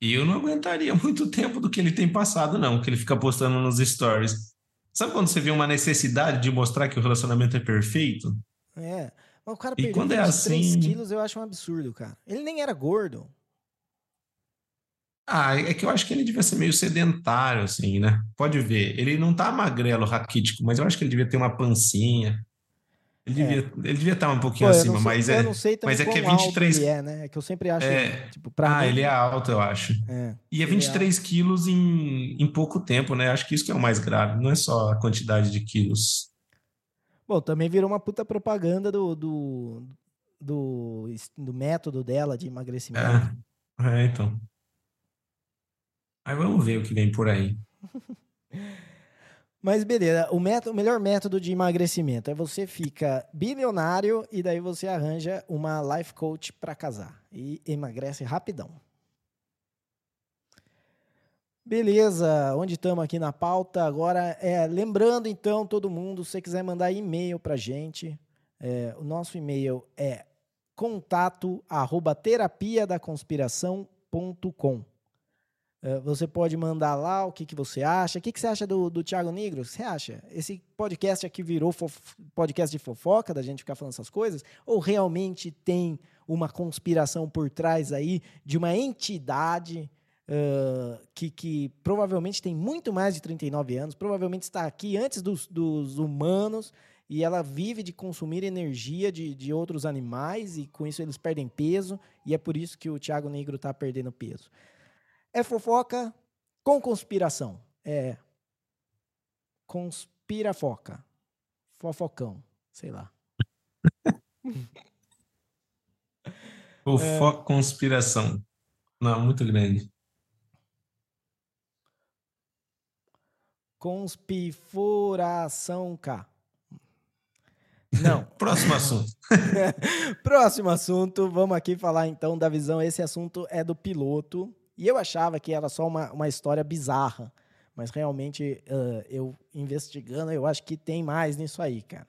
eu não aguentaria muito tempo do que ele tem passado, não, que ele fica postando nos stories. Sabe quando você vê uma necessidade de mostrar que o relacionamento é perfeito? É. Mas o cara e perdeu quando é assim... quilos, eu acho um absurdo, cara. Ele nem era gordo. Ah, é que eu acho que ele devia ser meio sedentário, assim, né? Pode ver. Ele não tá magrelo, raquítico, mas eu acho que ele devia ter uma pancinha. Ele, é. devia, ele devia estar um pouquinho Pô, acima, sei, mas é. mas é que é 23. Ele é, né? É que eu sempre acho. É, tipo, ah, mim... ele é alto, eu acho. É, e é 23 é quilos em, em pouco tempo, né? Acho que isso que é o mais grave, não é só a quantidade de quilos. Bom, também virou uma puta propaganda do, do, do, do método dela de emagrecimento. É, é então. Mas vamos ver o que vem por aí. Mas beleza, o, método, o melhor método de emagrecimento é você fica bilionário e daí você arranja uma life coach para casar e emagrece rapidão. Beleza, onde estamos aqui na pauta agora é lembrando então todo mundo, se você quiser mandar e-mail para gente, é, o nosso e-mail é contato da conspiração.com. Eh, você pode mandar lá o que, que você acha. O que, que você acha do, do Thiago Negro? Você acha? Esse podcast aqui virou podcast de fofoca, da gente ficar falando essas coisas? Ou realmente tem uma conspiração por trás aí de uma entidade uh, que, que provavelmente tem muito mais de 39 anos, provavelmente está aqui antes dos, dos humanos e ela vive de consumir energia de, de outros animais e com isso eles perdem peso e é por isso que o Thiago Negro está perdendo peso. É fofoca com conspiração. É conspirafoca. Fofocão, sei lá. Fofoca, é... conspiração. Não, muito grande. Conspiração K. Não. Próximo assunto. Próximo assunto. Vamos aqui falar então da visão. Esse assunto é do piloto e eu achava que era só uma, uma história bizarra. Mas realmente, uh, eu investigando, eu acho que tem mais nisso aí, cara.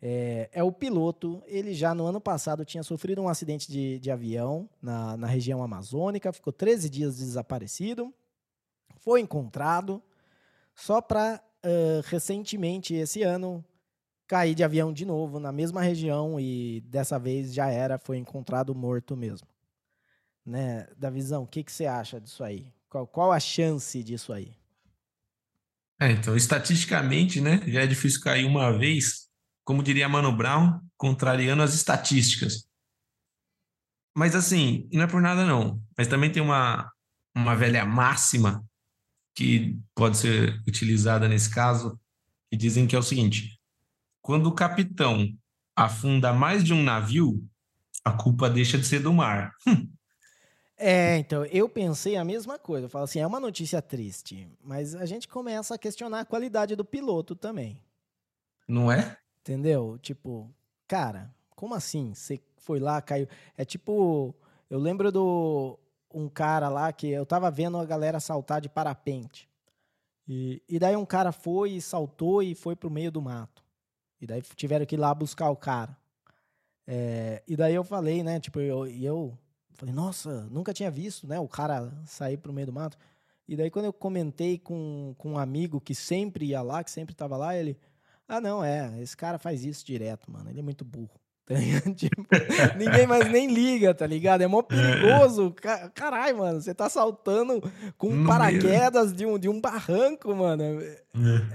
É, é, o piloto, ele já no ano passado tinha sofrido um acidente de, de avião na, na região amazônica, ficou 13 dias desaparecido, foi encontrado, só para uh, recentemente, esse ano, cair de avião de novo na mesma região e dessa vez já era, foi encontrado morto mesmo né, da visão, o que, que você acha disso aí? Qual, qual a chance disso aí? É, então, estatisticamente, né, já é difícil cair uma vez, como diria Mano Brown, contrariando as estatísticas. Mas assim, não é por nada não, mas também tem uma, uma velha máxima que pode ser utilizada nesse caso, que dizem que é o seguinte: quando o capitão afunda mais de um navio, a culpa deixa de ser do mar. É, então, eu pensei a mesma coisa. Eu falo assim, é uma notícia triste, mas a gente começa a questionar a qualidade do piloto também. Não é? Entendeu? Tipo, cara, como assim? Você foi lá, caiu. É tipo, eu lembro do um cara lá que eu tava vendo a galera saltar de parapente. E, e daí um cara foi e saltou e foi pro meio do mato. E daí tiveram que ir lá buscar o cara. É, e daí eu falei, né? Tipo, eu, eu falei, nossa, nunca tinha visto, né? O cara sair pro meio do mato. E daí quando eu comentei com, com um amigo que sempre ia lá, que sempre tava lá, ele, ah, não, é, esse cara faz isso direto, mano. Ele é muito burro. Tá tipo, ninguém mais nem liga, tá ligado? É mó perigoso. Caralho, mano, você tá saltando com um paraquedas de um, de um barranco, mano. É.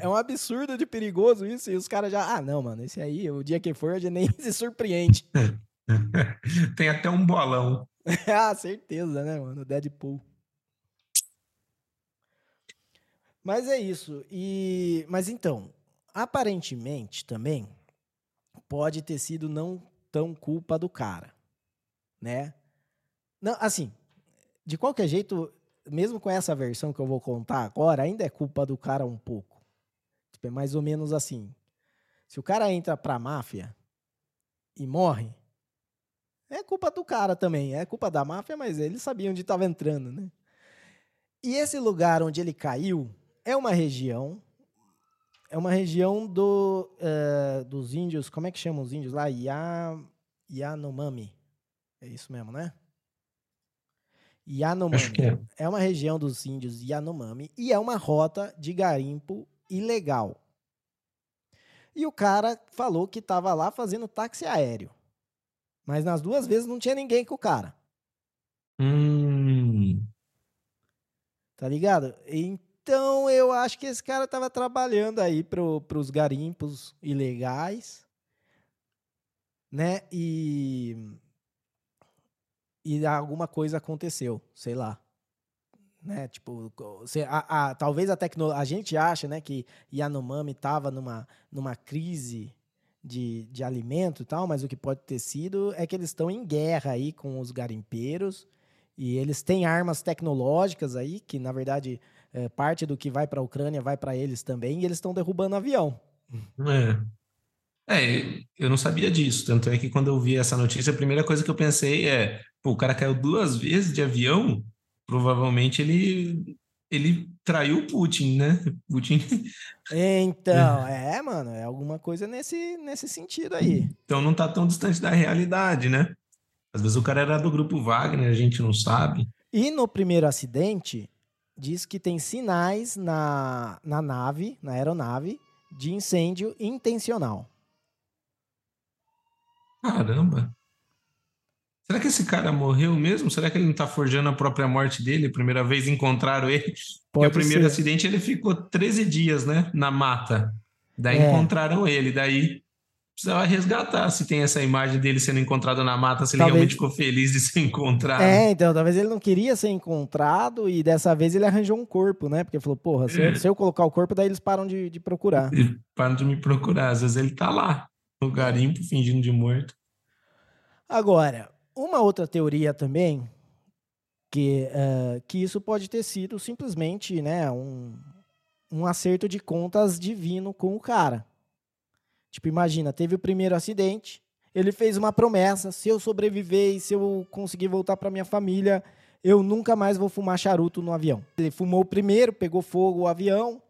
é um absurdo de perigoso isso. E os caras já, ah, não, mano, esse aí, o dia que for, a gente nem se surpreende. Tem até um bolão. ah, certeza, né, mano? Deadpool. Mas é isso. E mas então, aparentemente também pode ter sido não tão culpa do cara, né? Não, assim, de qualquer jeito, mesmo com essa versão que eu vou contar agora, ainda é culpa do cara um pouco. Tipo, é mais ou menos assim. Se o cara entra pra máfia e morre, é culpa do cara também. É culpa da máfia, mas eles sabiam onde estava entrando, né? E esse lugar onde ele caiu é uma região é uma região do, uh, dos índios, como é que chamam os índios lá? Ya, Yanomami. É isso mesmo, né? Yanomami. É. é uma região dos índios Yanomami e é uma rota de garimpo ilegal. E o cara falou que estava lá fazendo táxi aéreo. Mas nas duas vezes não tinha ninguém com o cara. Hum. Tá ligado? Então eu acho que esse cara estava trabalhando aí para os garimpos ilegais, né? E e alguma coisa aconteceu, sei lá, né? Tipo, se, a, a, talvez a tecnologia, a gente acha, né, que Yanomami estava numa numa crise de, de alimento e tal, mas o que pode ter sido é que eles estão em guerra aí com os garimpeiros e eles têm armas tecnológicas aí que na verdade é, parte do que vai para a Ucrânia vai para eles também, e eles estão derrubando avião. É. é, eu não sabia disso. Tanto é que quando eu vi essa notícia, a primeira coisa que eu pensei é: pô, o cara caiu duas vezes de avião, provavelmente ele ele traiu o Putin, né? Putin. Então, é, mano, é alguma coisa nesse, nesse sentido aí. Então não tá tão distante da realidade, né? Às vezes o cara era do grupo Wagner, a gente não sabe. E no primeiro acidente, diz que tem sinais na, na nave, na aeronave, de incêndio intencional. Caramba! Será que esse cara morreu mesmo? Será que ele não está forjando a própria morte dele? Primeira vez encontraram ele. Porque o primeiro ser. acidente ele ficou 13 dias, né? Na mata. Daí é. encontraram ele. Daí precisava resgatar se tem essa imagem dele sendo encontrado na mata, se talvez... ele realmente ficou feliz de ser encontrado. É, então, talvez ele não queria ser encontrado e dessa vez ele arranjou um corpo, né? Porque falou, porra, se, eu, se eu colocar o corpo, daí eles param de, de procurar. Eles param de me procurar. Às vezes ele tá lá, no garimpo, fingindo de morto. Agora, uma outra teoria também, que, uh, que isso pode ter sido simplesmente né, um, um acerto de contas divino com o cara. Tipo, imagina, teve o primeiro acidente, ele fez uma promessa: se eu sobreviver e se eu conseguir voltar para minha família, eu nunca mais vou fumar charuto no avião. Ele fumou o primeiro, pegou fogo o avião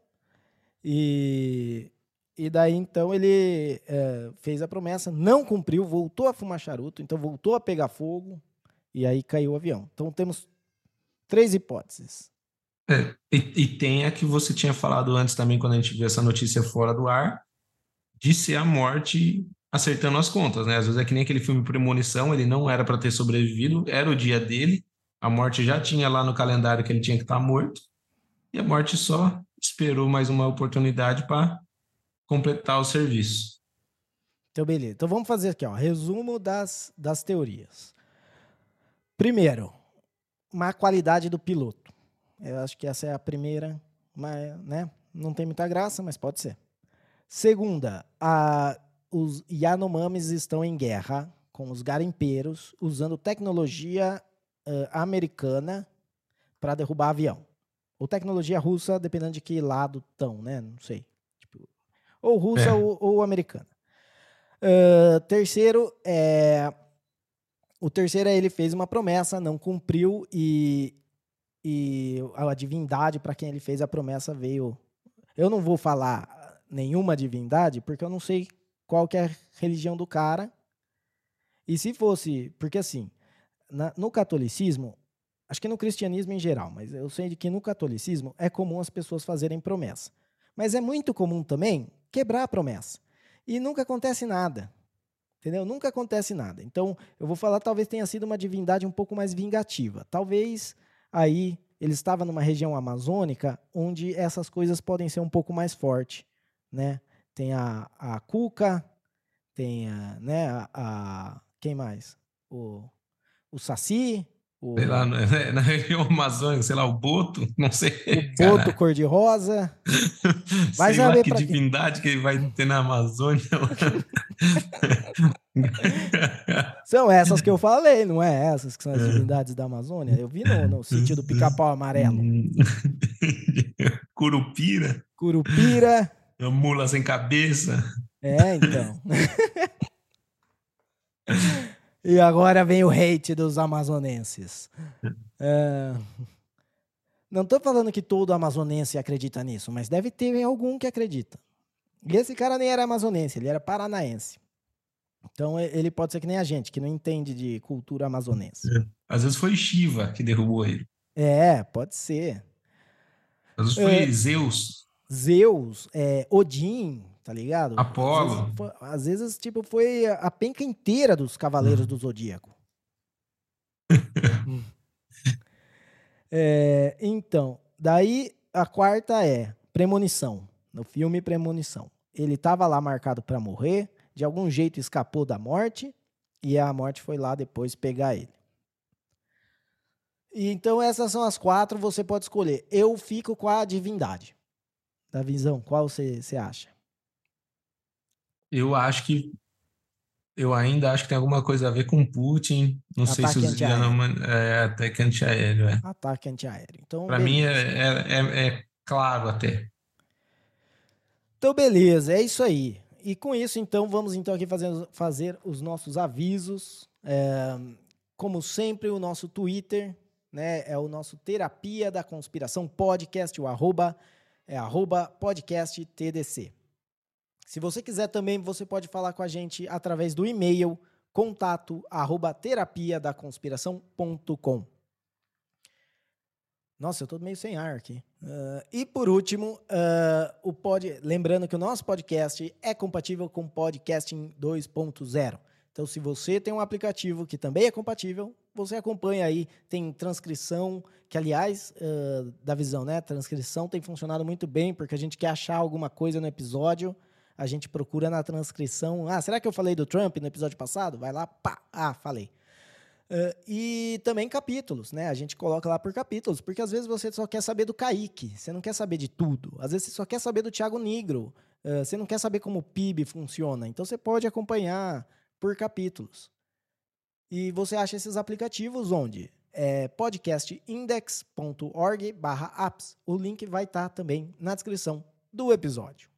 e e daí então ele é, fez a promessa, não cumpriu, voltou a fumar charuto, então voltou a pegar fogo e aí caiu o avião. Então temos três hipóteses. É, e, e, tem a que você tinha falado antes também, quando a gente viu essa notícia fora do ar, de ser a morte acertando as contas, né? Às vezes é que nem aquele filme Premonição, ele não era para ter sobrevivido, era o dia dele, a morte já tinha lá no calendário que ele tinha que estar tá morto, e a morte só esperou mais uma oportunidade para completar o serviço. Então, beleza. Então vamos fazer aqui, ó, resumo das, das teorias. Primeiro, má qualidade do piloto. Eu acho que essa é a primeira mas né, não tem muita graça, mas pode ser. Segunda, a, os Yanomamis estão em guerra com os garimpeiros, usando tecnologia uh, americana para derrubar avião. Ou tecnologia russa, dependendo de que lado estão, né? Não sei. Ou russa é. ou, ou, americana. Uh, terceiro, é, o terceiro é ele fez uma promessa, não cumpriu e, e a divindade para quem ele fez a promessa veio. Eu não vou falar nenhuma divindade porque eu não sei qual que é a religião do cara. E se fosse, porque assim, na, no catolicismo, acho que no cristianismo em geral, mas eu sei de que no catolicismo é comum as pessoas fazerem promessa. Mas é muito comum também quebrar a promessa. E nunca acontece nada. Entendeu? Nunca acontece nada. Então, eu vou falar, talvez tenha sido uma divindade um pouco mais vingativa. Talvez aí ele estava numa região amazônica onde essas coisas podem ser um pouco mais fortes, né? Tem a, a Cuca, tem a, né, a, a quem mais? O, o Saci, o... Sei lá, né, na região amazônica, sei lá, o Boto, não sei. O Boto cor-de-rosa. Vai sei saber que divindade que ele vai ter na Amazônia. são essas que eu falei, não é essas que são as é. divindades da Amazônia? Eu vi no, no sítio do pica-pau amarelo. Curupira. Curupira. Mula sem cabeça. É, então. E agora vem o hate dos amazonenses. É... Não estou falando que todo amazonense acredita nisso, mas deve ter algum que acredita. E esse cara nem era amazonense, ele era paranaense. Então ele pode ser que nem a gente, que não entende de cultura amazonense. É. Às vezes foi Shiva que derrubou ele. É, pode ser. Às vezes foi é... Zeus. Zeus, é, Odin, tá ligado? Apolo. Às vezes, às vezes, tipo, foi a penca inteira dos Cavaleiros do Zodíaco. é, então, daí a quarta é Premonição. No filme Premonição. Ele tava lá marcado para morrer, de algum jeito escapou da morte, e a morte foi lá depois pegar ele. E então essas são as quatro, você pode escolher. Eu fico com a divindade. Da visão, qual você acha? Eu acho que eu ainda acho que tem alguma coisa a ver com Putin. Não Ataque sei se os Yanoman é ataque antiaéreo. É. Ataque antiaéreo. Então, Para mim é, é, é, é, claro até. Então, beleza, é isso aí. E com isso, então, vamos então aqui fazer, fazer os nossos avisos. É, como sempre, o nosso Twitter né, é o nosso Terapia da Conspiração Podcast, o arroba, é arroba podcast TDC. Se você quiser também, você pode falar com a gente através do e-mail contato arroba terapia da conspiração.com. Nossa, eu estou meio sem ar aqui. Uh, e por último, uh, o pod... lembrando que o nosso podcast é compatível com podcasting 2.0. Então, se você tem um aplicativo que também é compatível, você acompanha aí. Tem transcrição, que aliás, uh, da visão, né? Transcrição tem funcionado muito bem, porque a gente quer achar alguma coisa no episódio a gente procura na transcrição. Ah, será que eu falei do Trump no episódio passado? Vai lá, pá, ah, falei. Uh, e também capítulos, né? A gente coloca lá por capítulos, porque às vezes você só quer saber do Kaique, você não quer saber de tudo. Às vezes você só quer saber do Thiago Negro, uh, você não quer saber como o PIB funciona. Então você pode acompanhar por capítulos. E você acha esses aplicativos onde? É podcastindex.org/apps. O link vai estar tá também na descrição do episódio.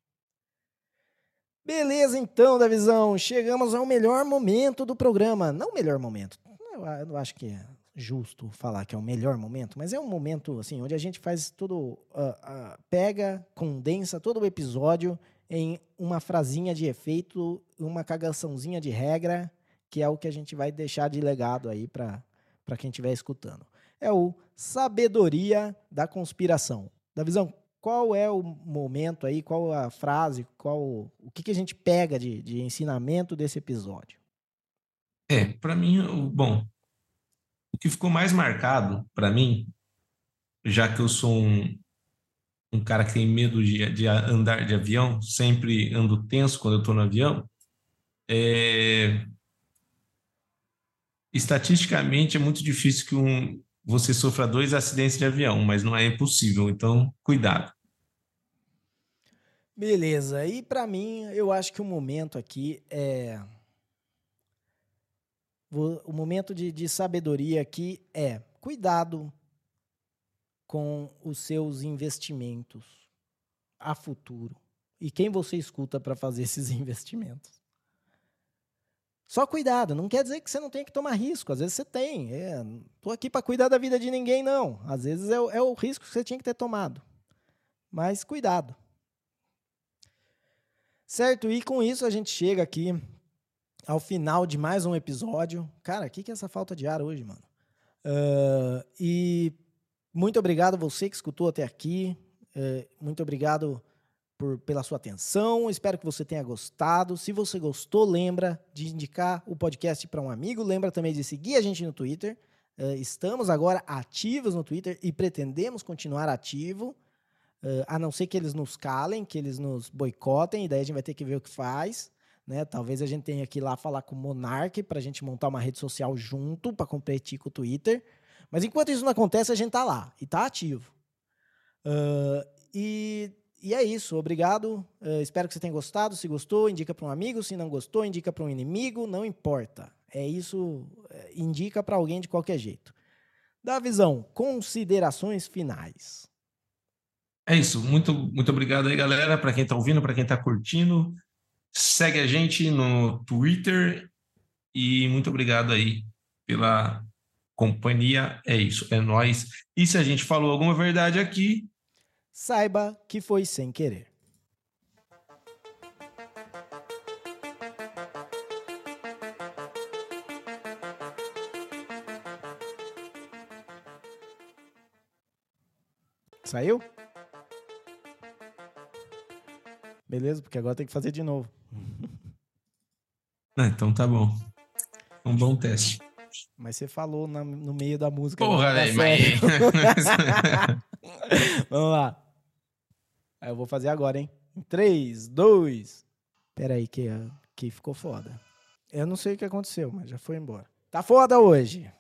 Beleza, então, da visão. Chegamos ao melhor momento do programa. Não o melhor momento. Eu não acho que é justo falar que é o melhor momento, mas é um momento assim onde a gente faz tudo, uh, uh, pega, condensa todo o episódio em uma frasinha de efeito, uma cagaçãozinha de regra, que é o que a gente vai deixar de legado aí para para quem estiver escutando. É o sabedoria da conspiração. Da visão, qual é o momento aí, qual a frase, qual o que, que a gente pega de, de ensinamento desse episódio? É, para mim, bom, o que ficou mais marcado para mim, já que eu sou um, um cara que tem medo de, de andar de avião, sempre ando tenso quando eu estou no avião, é, estatisticamente é muito difícil que um, você sofra dois acidentes de avião, mas não é impossível, então cuidado. Beleza. E para mim, eu acho que o momento aqui é. O momento de, de sabedoria aqui é cuidado com os seus investimentos a futuro e quem você escuta para fazer esses investimentos. Só cuidado, não quer dizer que você não tem que tomar risco, às vezes você tem. É, tô aqui para cuidar da vida de ninguém, não. Às vezes é, é o risco que você tinha que ter tomado. Mas cuidado. Certo? E com isso a gente chega aqui ao final de mais um episódio. Cara, o que, que é essa falta de ar hoje, mano? Uh, e muito obrigado você que escutou até aqui. Uh, muito obrigado por, pela sua atenção. Espero que você tenha gostado. Se você gostou, lembra de indicar o podcast para um amigo. Lembra também de seguir a gente no Twitter. Uh, estamos agora ativos no Twitter e pretendemos continuar ativo. Uh, a não ser que eles nos calem, que eles nos boicotem, e daí a gente vai ter que ver o que faz. Né? Talvez a gente tenha que ir lá falar com o Monark para a gente montar uma rede social junto para competir com o Twitter. Mas enquanto isso não acontece, a gente tá lá e tá ativo. Uh, e e é isso, obrigado. Uh, espero que você tenha gostado. Se gostou, indica para um amigo. Se não gostou, indica para um inimigo. Não importa. É isso, eh, indica para alguém de qualquer jeito. Da visão, considerações finais. É isso. Muito, muito obrigado aí, galera, para quem está ouvindo, para quem está curtindo. Segue a gente no Twitter e muito obrigado aí pela companhia. É isso, é nós. E se a gente falou alguma verdade aqui, saiba que foi sem querer. Saiu? Beleza, porque agora tem que fazer de novo. Ah, então tá bom. Um bom teste. Mas você falou na, no meio da música. Porra, velho, mas... Vamos lá. Eu vou fazer agora, hein? 3, 2. Pera aí, que, que ficou foda. Eu não sei o que aconteceu, mas já foi embora. Tá foda hoje.